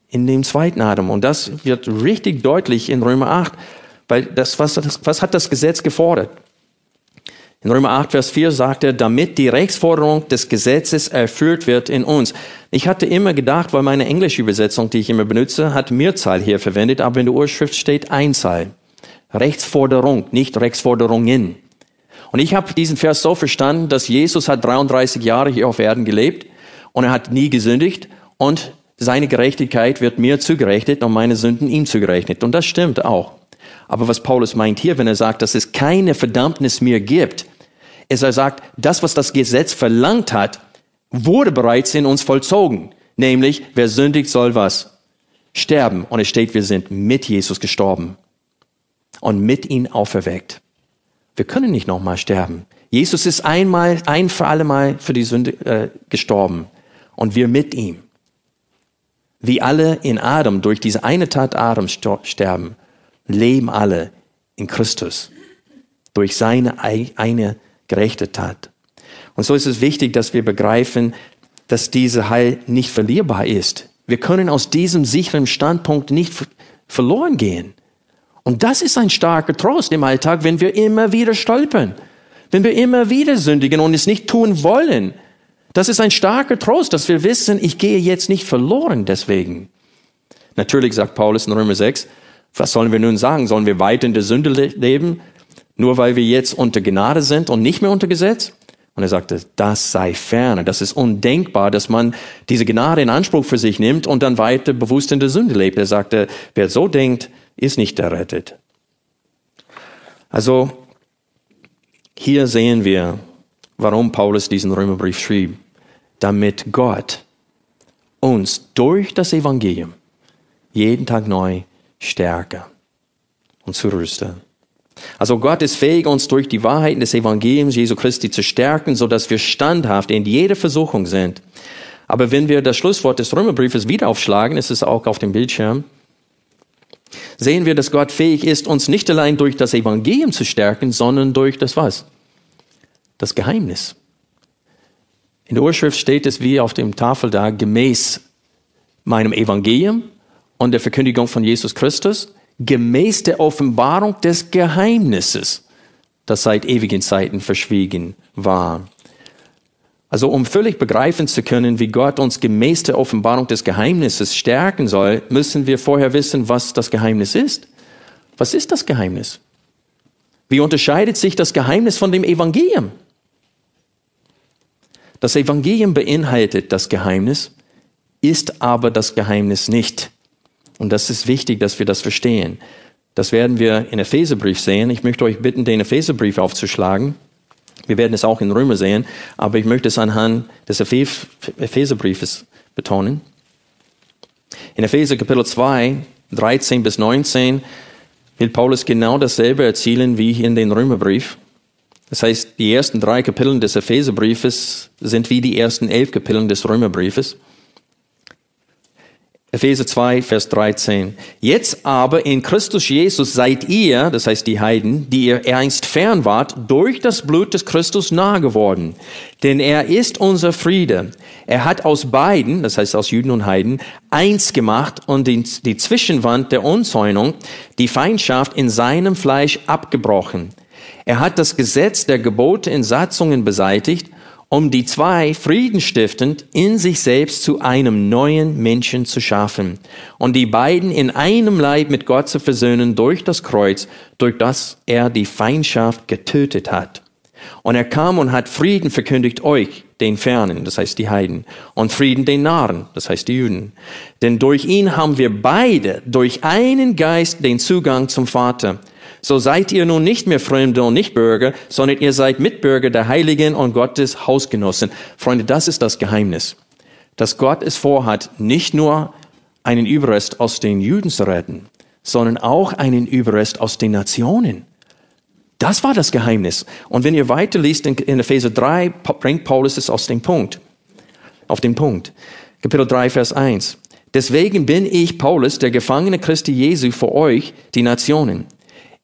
in dem zweiten Atem. Und das wird richtig deutlich in Römer 8, weil das, was, was hat das Gesetz gefordert? In Römer 8, Vers 4 sagt er, damit die Rechtsforderung des Gesetzes erfüllt wird in uns. Ich hatte immer gedacht, weil meine englische Übersetzung, die ich immer benutze, hat Mehrzahl hier verwendet, aber in der Urschrift steht Einzahl. Rechtsforderung, nicht Rechtsforderungen. Und ich habe diesen Vers so verstanden, dass Jesus hat 33 Jahre hier auf Erden gelebt und er hat nie gesündigt und seine Gerechtigkeit wird mir zugerechnet und meine Sünden ihm zugerechnet. Und das stimmt auch. Aber was Paulus meint hier, wenn er sagt, dass es keine Verdammnis mehr gibt, er sagt, das, was das Gesetz verlangt hat, wurde bereits in uns vollzogen. Nämlich, wer sündigt, soll was? Sterben. Und es steht, wir sind mit Jesus gestorben und mit ihm auferweckt. Wir können nicht nochmal sterben. Jesus ist einmal, ein für alle Mal für die Sünde äh, gestorben und wir mit ihm. Wie alle in Adam durch diese eine Tat Adam sterben, leben alle in Christus durch seine eine gerechte Tat. Und so ist es wichtig, dass wir begreifen, dass diese Heil nicht verlierbar ist. Wir können aus diesem sicheren Standpunkt nicht verloren gehen. Und das ist ein starker Trost im Alltag, wenn wir immer wieder stolpern, wenn wir immer wieder sündigen und es nicht tun wollen. Das ist ein starker Trost, dass wir wissen, ich gehe jetzt nicht verloren deswegen. Natürlich sagt Paulus in Römer 6, was sollen wir nun sagen? Sollen wir weiter in der Sünde leben? Nur weil wir jetzt unter Gnade sind und nicht mehr unter Gesetz? Und er sagte, das sei ferne. Das ist undenkbar, dass man diese Gnade in Anspruch für sich nimmt und dann weiter bewusst in der Sünde lebt. Er sagte, wer so denkt, ist nicht errettet. Also, hier sehen wir, warum Paulus diesen Römerbrief schrieb. Damit Gott uns durch das Evangelium jeden Tag neu stärke und zurüste. Also Gott ist fähig, uns durch die Wahrheiten des Evangeliums Jesu Christi zu stärken, so dass wir standhaft in jeder Versuchung sind. Aber wenn wir das Schlusswort des Römerbriefes wieder aufschlagen, ist es auch auf dem Bildschirm, sehen wir, dass Gott fähig ist, uns nicht allein durch das Evangelium zu stärken, sondern durch das was? Das Geheimnis. In der Urschrift steht es wie auf dem Tafel da, gemäß meinem Evangelium und der Verkündigung von Jesus Christus, gemäß der Offenbarung des Geheimnisses, das seit ewigen Zeiten verschwiegen war. Also um völlig begreifen zu können, wie Gott uns gemäß der Offenbarung des Geheimnisses stärken soll, müssen wir vorher wissen, was das Geheimnis ist. Was ist das Geheimnis? Wie unterscheidet sich das Geheimnis von dem Evangelium? Das Evangelium beinhaltet das Geheimnis, ist aber das Geheimnis nicht. Und das ist wichtig, dass wir das verstehen. Das werden wir in Epheserbrief sehen. Ich möchte euch bitten, den Epheserbrief aufzuschlagen. Wir werden es auch in Römer sehen, aber ich möchte es anhand des Epheserbriefes betonen. In Epheser Kapitel 2, 13 bis 19 will Paulus genau dasselbe erzielen wie in den Römerbrief. Das heißt, die ersten drei Kapitel des Epheserbriefes sind wie die ersten elf Kapitel des Römerbriefes. Epheser 2, Vers 13. Jetzt aber in Christus Jesus seid ihr, das heißt die Heiden, die ihr einst fern wart, durch das Blut des Christus nahe geworden. Denn er ist unser Friede. Er hat aus beiden, das heißt aus Juden und Heiden, eins gemacht und die, die Zwischenwand der Unzäunung, die Feindschaft in seinem Fleisch abgebrochen. Er hat das Gesetz der Gebote in Satzungen beseitigt um die zwei friedenstiftend in sich selbst zu einem neuen Menschen zu schaffen und die beiden in einem Leib mit Gott zu versöhnen durch das Kreuz, durch das er die Feindschaft getötet hat. Und er kam und hat Frieden verkündigt euch, den Fernen, das heißt die Heiden, und Frieden den Nahen, das heißt die Juden. Denn durch ihn haben wir beide durch einen Geist den Zugang zum Vater. So seid ihr nun nicht mehr Fremde und nicht Bürger, sondern ihr seid Mitbürger der Heiligen und Gottes Hausgenossen. Freunde, das ist das Geheimnis. Dass Gott es vorhat, nicht nur einen Überrest aus den Juden zu retten, sondern auch einen Überrest aus den Nationen. Das war das Geheimnis. Und wenn ihr weiterliest in, in Epheser 3, bringt Paulus es aus dem Punkt. Auf den Punkt. Kapitel 3, Vers 1. Deswegen bin ich, Paulus, der Gefangene Christi Jesu für euch, die Nationen.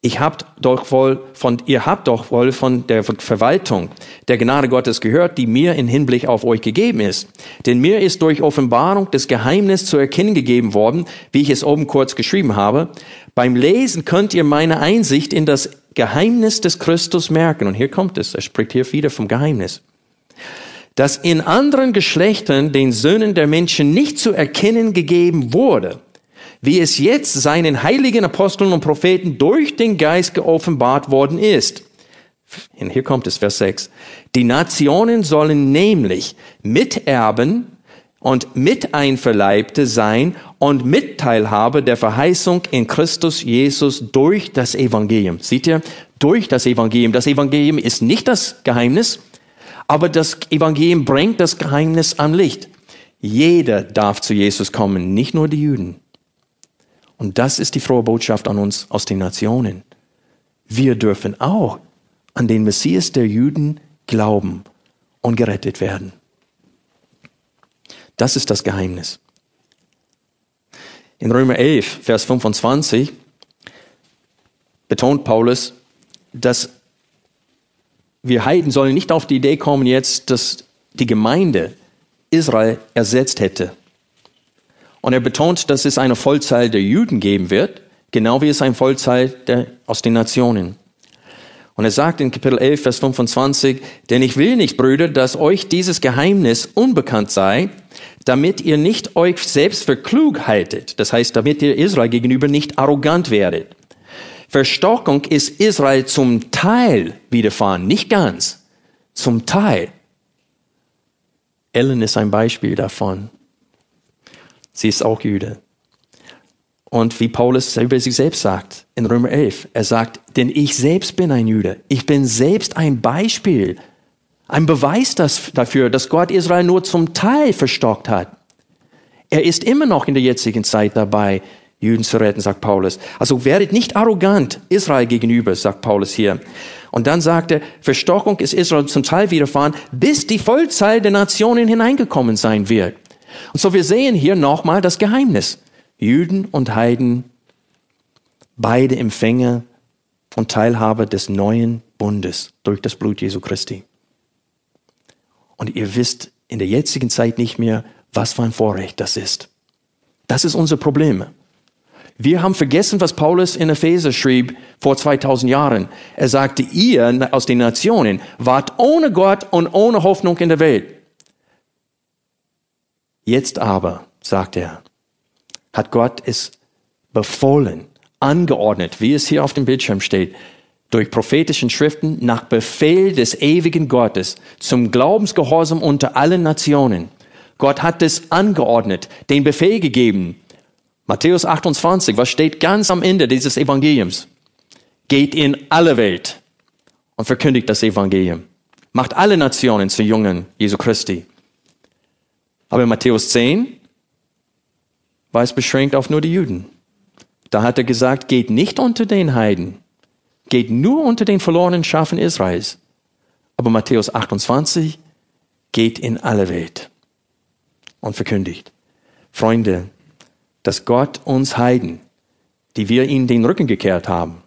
Ich habt doch wohl von, ihr habt doch wohl von der Verwaltung der Gnade Gottes gehört, die mir in Hinblick auf euch gegeben ist. Denn mir ist durch Offenbarung des Geheimnis zu erkennen gegeben worden, wie ich es oben kurz geschrieben habe. Beim Lesen könnt ihr meine Einsicht in das Geheimnis des Christus merken. Und hier kommt es. Er spricht hier wieder vom Geheimnis. Dass in anderen Geschlechtern den Söhnen der Menschen nicht zu erkennen gegeben wurde wie es jetzt seinen heiligen Aposteln und Propheten durch den Geist geoffenbart worden ist. Und hier kommt es, Vers 6. Die Nationen sollen nämlich Miterben und Miteinverleibte sein und Mitteilhabe der Verheißung in Christus Jesus durch das Evangelium. Seht ihr? Durch das Evangelium. Das Evangelium ist nicht das Geheimnis, aber das Evangelium bringt das Geheimnis am Licht. Jeder darf zu Jesus kommen, nicht nur die Juden. Und das ist die frohe Botschaft an uns aus den Nationen. Wir dürfen auch an den Messias der Juden glauben und gerettet werden. Das ist das Geheimnis. In Römer 11, Vers 25 betont Paulus, dass wir Heiden sollen nicht auf die Idee kommen jetzt, dass die Gemeinde Israel ersetzt hätte. Und er betont, dass es eine Vollzahl der Juden geben wird, genau wie es eine Vollzahl der, aus den Nationen. Und er sagt in Kapitel 11, Vers 25, denn ich will nicht, Brüder, dass euch dieses Geheimnis unbekannt sei, damit ihr nicht euch selbst für klug haltet. Das heißt, damit ihr Israel gegenüber nicht arrogant werdet. Verstockung ist Israel zum Teil widerfahren, nicht ganz, zum Teil. Ellen ist ein Beispiel davon. Sie ist auch Jude. Und wie Paulus über sich selbst sagt, in Römer 11, er sagt, denn ich selbst bin ein Jude. Ich bin selbst ein Beispiel, ein Beweis dafür, dass Gott Israel nur zum Teil verstockt hat. Er ist immer noch in der jetzigen Zeit dabei, Juden zu retten, sagt Paulus. Also werdet nicht arrogant Israel gegenüber, sagt Paulus hier. Und dann sagt er, Verstockung ist Israel zum Teil widerfahren, bis die Vollzahl der Nationen hineingekommen sein wird. Und so wir sehen hier nochmal das Geheimnis. Juden und Heiden, beide Empfänger und Teilhaber des neuen Bundes durch das Blut Jesu Christi. Und ihr wisst in der jetzigen Zeit nicht mehr, was für ein Vorrecht das ist. Das ist unser Problem. Wir haben vergessen, was Paulus in Epheser schrieb vor 2000 Jahren. Er sagte, ihr aus den Nationen wart ohne Gott und ohne Hoffnung in der Welt. Jetzt aber, sagt er, hat Gott es befohlen, angeordnet, wie es hier auf dem Bildschirm steht, durch prophetischen Schriften nach Befehl des ewigen Gottes zum Glaubensgehorsam unter allen Nationen. Gott hat es angeordnet, den Befehl gegeben. Matthäus 28, was steht ganz am Ende dieses Evangeliums? Geht in alle Welt und verkündigt das Evangelium. Macht alle Nationen zu Jungen Jesu Christi. Aber in Matthäus 10 war es beschränkt auf nur die Juden. Da hat er gesagt, geht nicht unter den Heiden, geht nur unter den verlorenen Schafen Israels. Aber Matthäus 28 geht in alle Welt und verkündigt. Freunde, dass Gott uns Heiden, die wir ihm den Rücken gekehrt haben,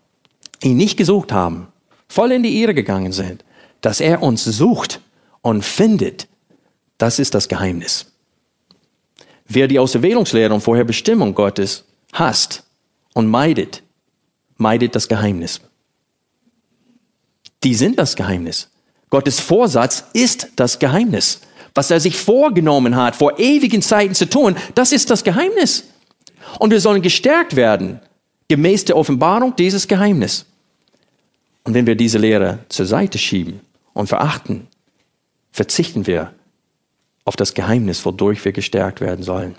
ihn nicht gesucht haben, voll in die Irre gegangen sind, dass er uns sucht und findet, das ist das Geheimnis. Wer die Auserwählungslehre und Vorherbestimmung Gottes hasst und meidet, meidet das Geheimnis. Die sind das Geheimnis. Gottes Vorsatz ist das Geheimnis. Was er sich vorgenommen hat, vor ewigen Zeiten zu tun, das ist das Geheimnis. Und wir sollen gestärkt werden, gemäß der Offenbarung dieses Geheimnis. Und wenn wir diese Lehre zur Seite schieben und verachten, verzichten wir auf das Geheimnis, wodurch wir gestärkt werden sollen.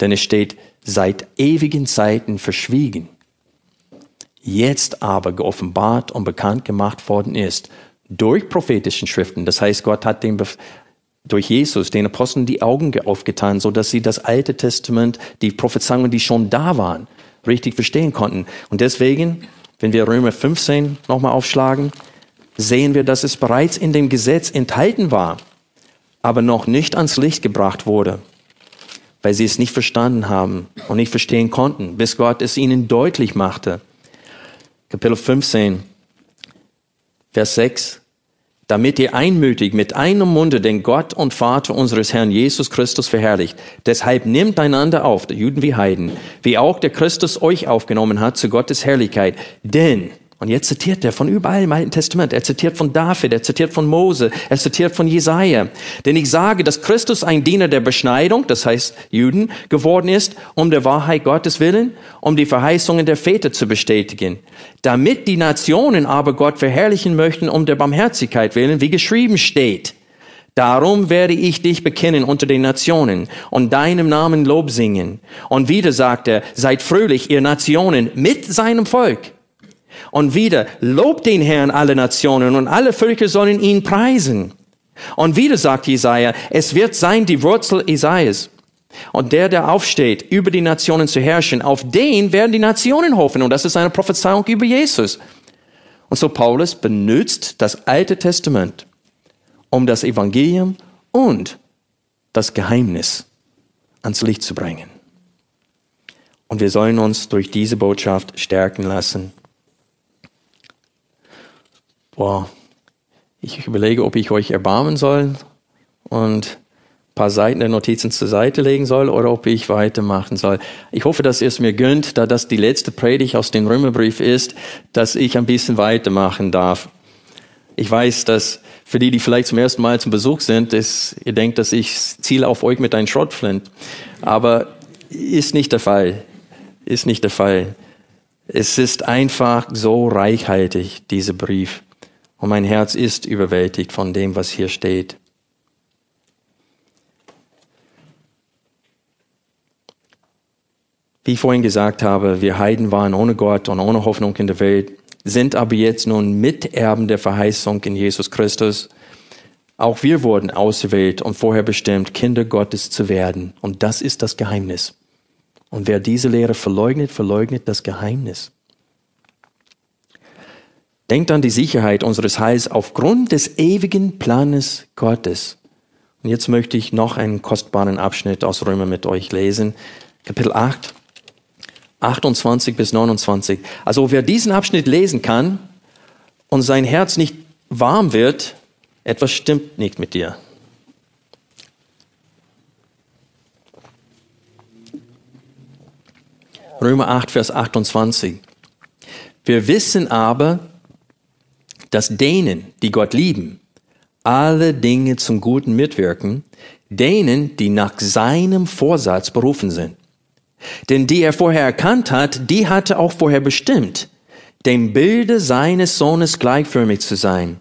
Denn es steht seit ewigen Zeiten verschwiegen, jetzt aber geoffenbart und bekannt gemacht worden ist durch prophetischen Schriften. Das heißt, Gott hat dem durch Jesus den Aposteln die Augen aufgetan, so dass sie das Alte Testament, die Prophezeiungen, die schon da waren, richtig verstehen konnten. Und deswegen Wenn wir Römer 15 nochmal aufschlagen, sehen wir, dass es bereits in dem Gesetz enthalten war, aber noch nicht ans Licht gebracht wurde, weil sie es nicht verstanden haben und nicht verstehen konnten, bis Gott es ihnen deutlich machte. Kapitel 15, Vers 6 damit ihr einmütig mit einem Munde den Gott und Vater unseres Herrn Jesus Christus verherrlicht. Deshalb nehmt einander auf, Juden wie Heiden, wie auch der Christus euch aufgenommen hat zu Gottes Herrlichkeit. Denn und jetzt zitiert er von überall im Alten Testament. Er zitiert von David, er zitiert von Mose, er zitiert von Jesaja. Denn ich sage, dass Christus ein Diener der Beschneidung, das heißt Juden, geworden ist, um der Wahrheit Gottes willen, um die Verheißungen der Väter zu bestätigen. Damit die Nationen aber Gott verherrlichen möchten, um der Barmherzigkeit willen, wie geschrieben steht. Darum werde ich dich bekennen unter den Nationen und deinem Namen Lob singen. Und wieder sagt er, seid fröhlich, ihr Nationen, mit seinem Volk. Und wieder, lobt den Herrn alle Nationen und alle Völker sollen ihn preisen. Und wieder sagt Jesaja, es wird sein die Wurzel Isaias. Und der, der aufsteht, über die Nationen zu herrschen, auf den werden die Nationen hoffen. Und das ist eine Prophezeiung über Jesus. Und so Paulus benutzt das Alte Testament, um das Evangelium und das Geheimnis ans Licht zu bringen. Und wir sollen uns durch diese Botschaft stärken lassen boah, ich überlege, ob ich euch erbarmen soll und ein paar Seiten der Notizen zur Seite legen soll oder ob ich weitermachen soll. Ich hoffe, dass ihr es mir gönnt, da das die letzte Predigt aus dem Römerbrief ist, dass ich ein bisschen weitermachen darf. Ich weiß, dass für die, die vielleicht zum ersten Mal zum Besuch sind, ist, ihr denkt, dass ich ziele auf euch mit einem Schrottflint. Aber ist nicht der Fall. Ist nicht der Fall. Es ist einfach so reichhaltig, dieser Brief. Und mein Herz ist überwältigt von dem, was hier steht. Wie ich vorhin gesagt habe, wir Heiden waren ohne Gott und ohne Hoffnung in der Welt, sind aber jetzt nun Miterben der Verheißung in Jesus Christus. Auch wir wurden auserwählt und vorher bestimmt, Kinder Gottes zu werden. Und das ist das Geheimnis. Und wer diese Lehre verleugnet, verleugnet das Geheimnis. Denkt an die Sicherheit unseres Heils aufgrund des ewigen Planes Gottes. Und jetzt möchte ich noch einen kostbaren Abschnitt aus Römer mit euch lesen. Kapitel 8, 28 bis 29. Also wer diesen Abschnitt lesen kann und sein Herz nicht warm wird, etwas stimmt nicht mit dir. Römer 8, Vers 28. Wir wissen aber, dass denen, die Gott lieben, alle Dinge zum Guten mitwirken, denen, die nach seinem Vorsatz berufen sind. Denn die er vorher erkannt hat, die hatte auch vorher bestimmt, dem Bilde seines Sohnes gleichförmig zu sein,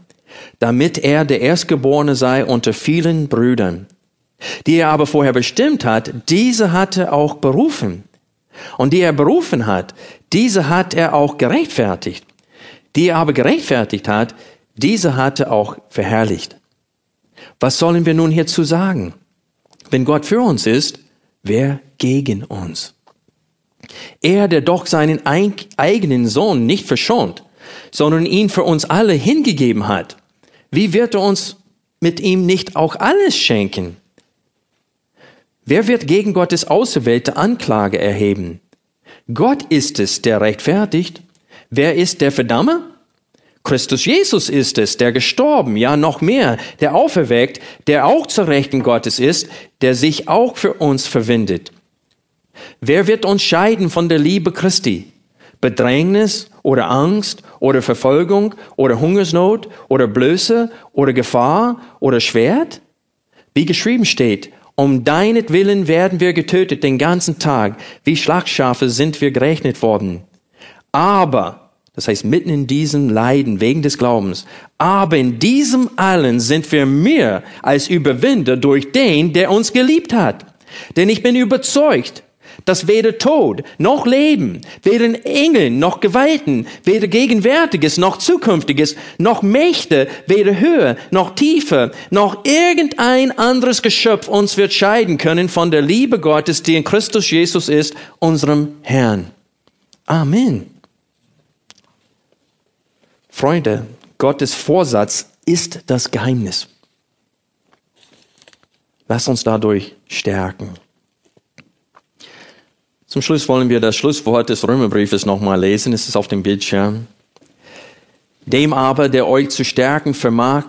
damit er der Erstgeborene sei unter vielen Brüdern. Die er aber vorher bestimmt hat, diese hatte auch berufen. Und die er berufen hat, diese hat er auch gerechtfertigt die er aber gerechtfertigt hat, diese hatte auch verherrlicht. Was sollen wir nun hierzu sagen? Wenn Gott für uns ist, wer gegen uns? Er, der doch seinen eigenen Sohn nicht verschont, sondern ihn für uns alle hingegeben hat, wie wird er uns mit ihm nicht auch alles schenken? Wer wird gegen Gottes auserwählte Anklage erheben? Gott ist es, der rechtfertigt. Wer ist der Verdammer? Christus Jesus ist es, der gestorben, ja noch mehr, der auferweckt, der auch zur Rechten Gottes ist, der sich auch für uns verwendet. Wer wird uns scheiden von der Liebe Christi? Bedrängnis oder Angst oder Verfolgung oder Hungersnot oder Blöße oder Gefahr oder Schwert? Wie geschrieben steht, um deinetwillen werden wir getötet den ganzen Tag, wie Schlagschafe sind wir gerechnet worden. Aber, das heißt mitten in diesem Leiden wegen des Glaubens, aber in diesem allen sind wir mehr als Überwinder durch den, der uns geliebt hat. Denn ich bin überzeugt, dass weder Tod noch Leben, weder Engeln noch Gewalten, weder Gegenwärtiges noch Zukünftiges, noch Mächte, weder Höhe noch Tiefe, noch irgendein anderes Geschöpf uns wird scheiden können von der Liebe Gottes, die in Christus Jesus ist, unserem Herrn. Amen. Freunde, Gottes Vorsatz ist das Geheimnis. Lass uns dadurch stärken. Zum Schluss wollen wir das Schlusswort des Römerbriefes nochmal lesen. Es ist auf dem Bildschirm. Dem aber, der euch zu stärken vermag,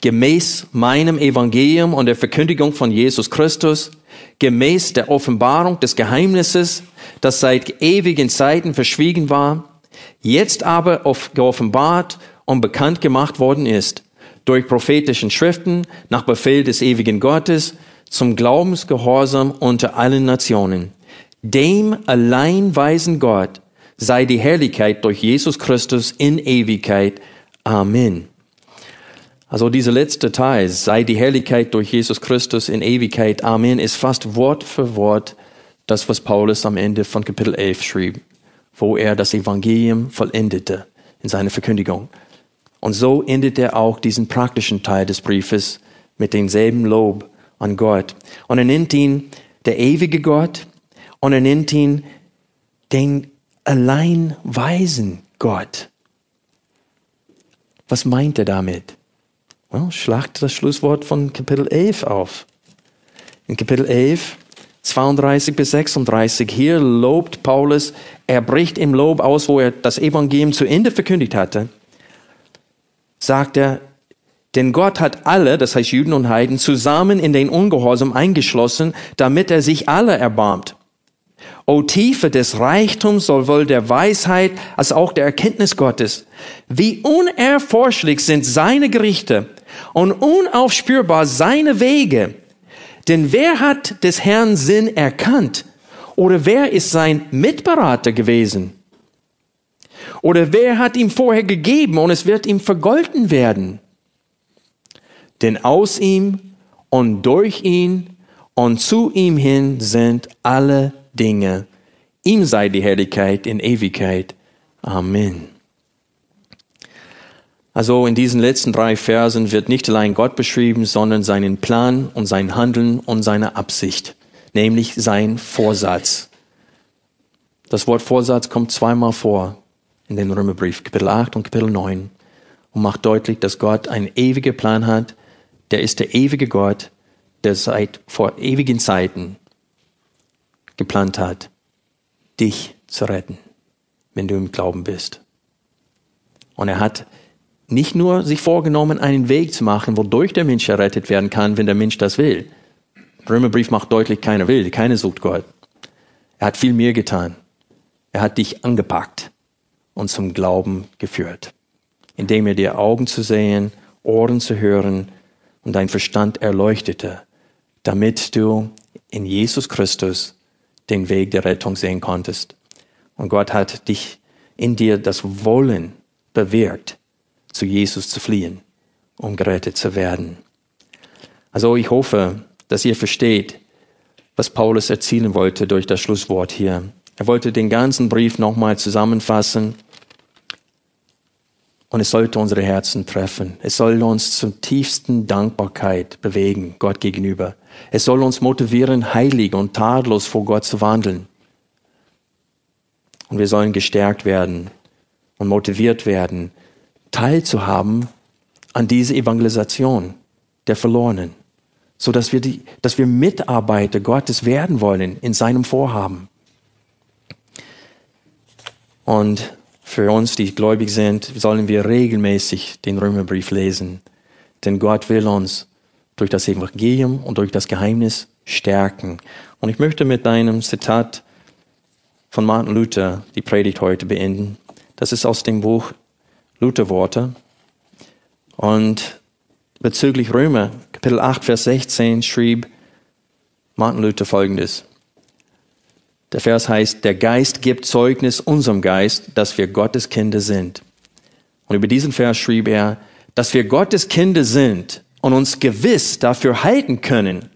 gemäß meinem Evangelium und der Verkündigung von Jesus Christus, gemäß der Offenbarung des Geheimnisses, das seit ewigen Zeiten verschwiegen war, jetzt aber geoffenbart und bekannt gemacht worden ist, durch prophetischen Schriften nach Befehl des ewigen Gottes zum Glaubensgehorsam unter allen Nationen dem allein weisen Gott sei die Herrlichkeit durch Jesus Christus in Ewigkeit. Amen. Also dieser letzte Teil, sei die Herrlichkeit durch Jesus Christus in Ewigkeit. Amen, ist fast Wort für Wort das, was Paulus am Ende von Kapitel 11 schrieb, wo er das Evangelium vollendete in seiner Verkündigung. Und so endet er auch diesen praktischen Teil des Briefes mit demselben Lob an Gott. Und er nennt ihn der ewige Gott, und er nennt ihn den allein weisen Gott. Was meint er damit? Well, schlagt das Schlusswort von Kapitel 11 auf. In Kapitel 11, 32 bis 36, hier lobt Paulus, er bricht im Lob aus, wo er das Evangelium zu Ende verkündigt hatte, sagt er, denn Gott hat alle, das heißt Juden und Heiden, zusammen in den Ungehorsam eingeschlossen, damit er sich alle erbarmt. O Tiefe des Reichtums sowohl der Weisheit als auch der Erkenntnis Gottes. Wie unerforschlich sind seine Gerichte und unaufspürbar seine Wege. Denn wer hat des Herrn Sinn erkannt? Oder wer ist sein Mitberater gewesen? Oder wer hat ihm vorher gegeben und es wird ihm vergolten werden? Denn aus ihm und durch ihn und zu ihm hin sind alle Dinge. Ihm sei die Herrlichkeit in Ewigkeit. Amen. Also in diesen letzten drei Versen wird nicht allein Gott beschrieben, sondern seinen Plan und sein Handeln und seine Absicht, nämlich sein Vorsatz. Das Wort Vorsatz kommt zweimal vor in den Römerbrief, Kapitel 8 und Kapitel 9 und macht deutlich, dass Gott einen ewigen Plan hat. Der ist der ewige Gott, der seit vor ewigen Zeiten geplant hat, dich zu retten, wenn du im Glauben bist. Und er hat nicht nur sich vorgenommen, einen Weg zu machen, wodurch der Mensch errettet werden kann, wenn der Mensch das will. Der Römerbrief macht deutlich, keiner will, keiner sucht Gott. Er hat viel mehr getan. Er hat dich angepackt und zum Glauben geführt, indem er dir Augen zu sehen, Ohren zu hören und dein Verstand erleuchtete, damit du in Jesus Christus den Weg der Rettung sehen konntest. Und Gott hat dich in dir das Wollen bewirkt, zu Jesus zu fliehen, um gerettet zu werden. Also ich hoffe, dass ihr versteht, was Paulus erzielen wollte durch das Schlusswort hier. Er wollte den ganzen Brief nochmal zusammenfassen und es sollte unsere Herzen treffen. Es soll uns zur tiefsten Dankbarkeit bewegen, Gott gegenüber. Es soll uns motivieren, heilig und tadellos vor Gott zu wandeln. Und wir sollen gestärkt werden und motiviert werden, teilzuhaben an diese Evangelisation der Verlorenen, so dass wir die, dass wir Mitarbeiter Gottes werden wollen in seinem Vorhaben. Und für uns, die gläubig sind, sollen wir regelmäßig den Römerbrief lesen, denn Gott will uns durch das Evangelium und durch das Geheimnis stärken. Und ich möchte mit einem Zitat von Martin Luther die Predigt heute beenden. Das ist aus dem Buch Lutherworte. Und bezüglich Römer, Kapitel 8, Vers 16, schrieb Martin Luther folgendes. Der Vers heißt, der Geist gibt Zeugnis unserem Geist, dass wir Gottes Kinder sind. Und über diesen Vers schrieb er, dass wir Gottes Kinder sind, und uns gewiss dafür halten können,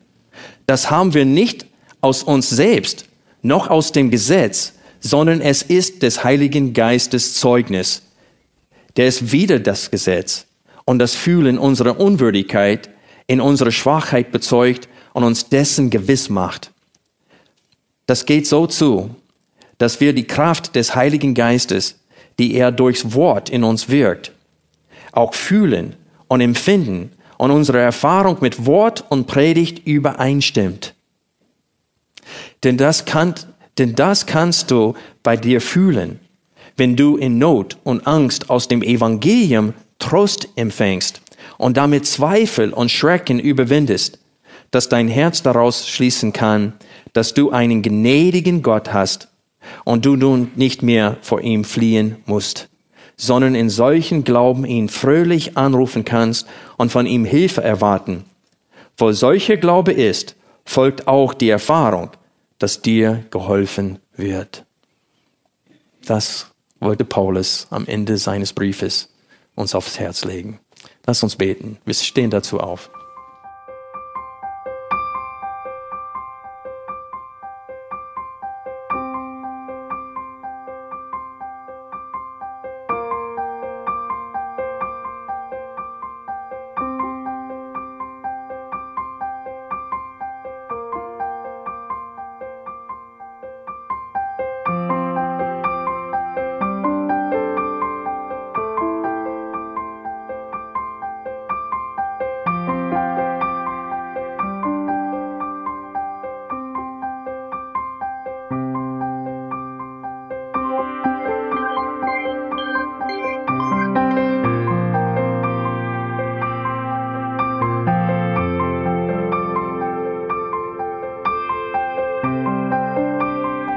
das haben wir nicht aus uns selbst, noch aus dem Gesetz, sondern es ist des Heiligen Geistes Zeugnis. Der ist wieder das Gesetz und das Fühlen unserer Unwürdigkeit in unserer Schwachheit bezeugt und uns dessen gewiss macht. Das geht so zu, dass wir die Kraft des Heiligen Geistes, die er durchs Wort in uns wirkt, auch fühlen und empfinden und unsere Erfahrung mit Wort und Predigt übereinstimmt. Denn das, kann, denn das kannst du bei dir fühlen, wenn du in Not und Angst aus dem Evangelium Trost empfängst und damit Zweifel und Schrecken überwindest, dass dein Herz daraus schließen kann, dass du einen gnädigen Gott hast und du nun nicht mehr vor ihm fliehen musst, sondern in solchen Glauben ihn fröhlich anrufen kannst und von ihm Hilfe erwarten. Wo solcher Glaube ist, folgt auch die Erfahrung, dass dir geholfen wird. Das wollte Paulus am Ende seines Briefes uns aufs Herz legen. Lass uns beten. Wir stehen dazu auf.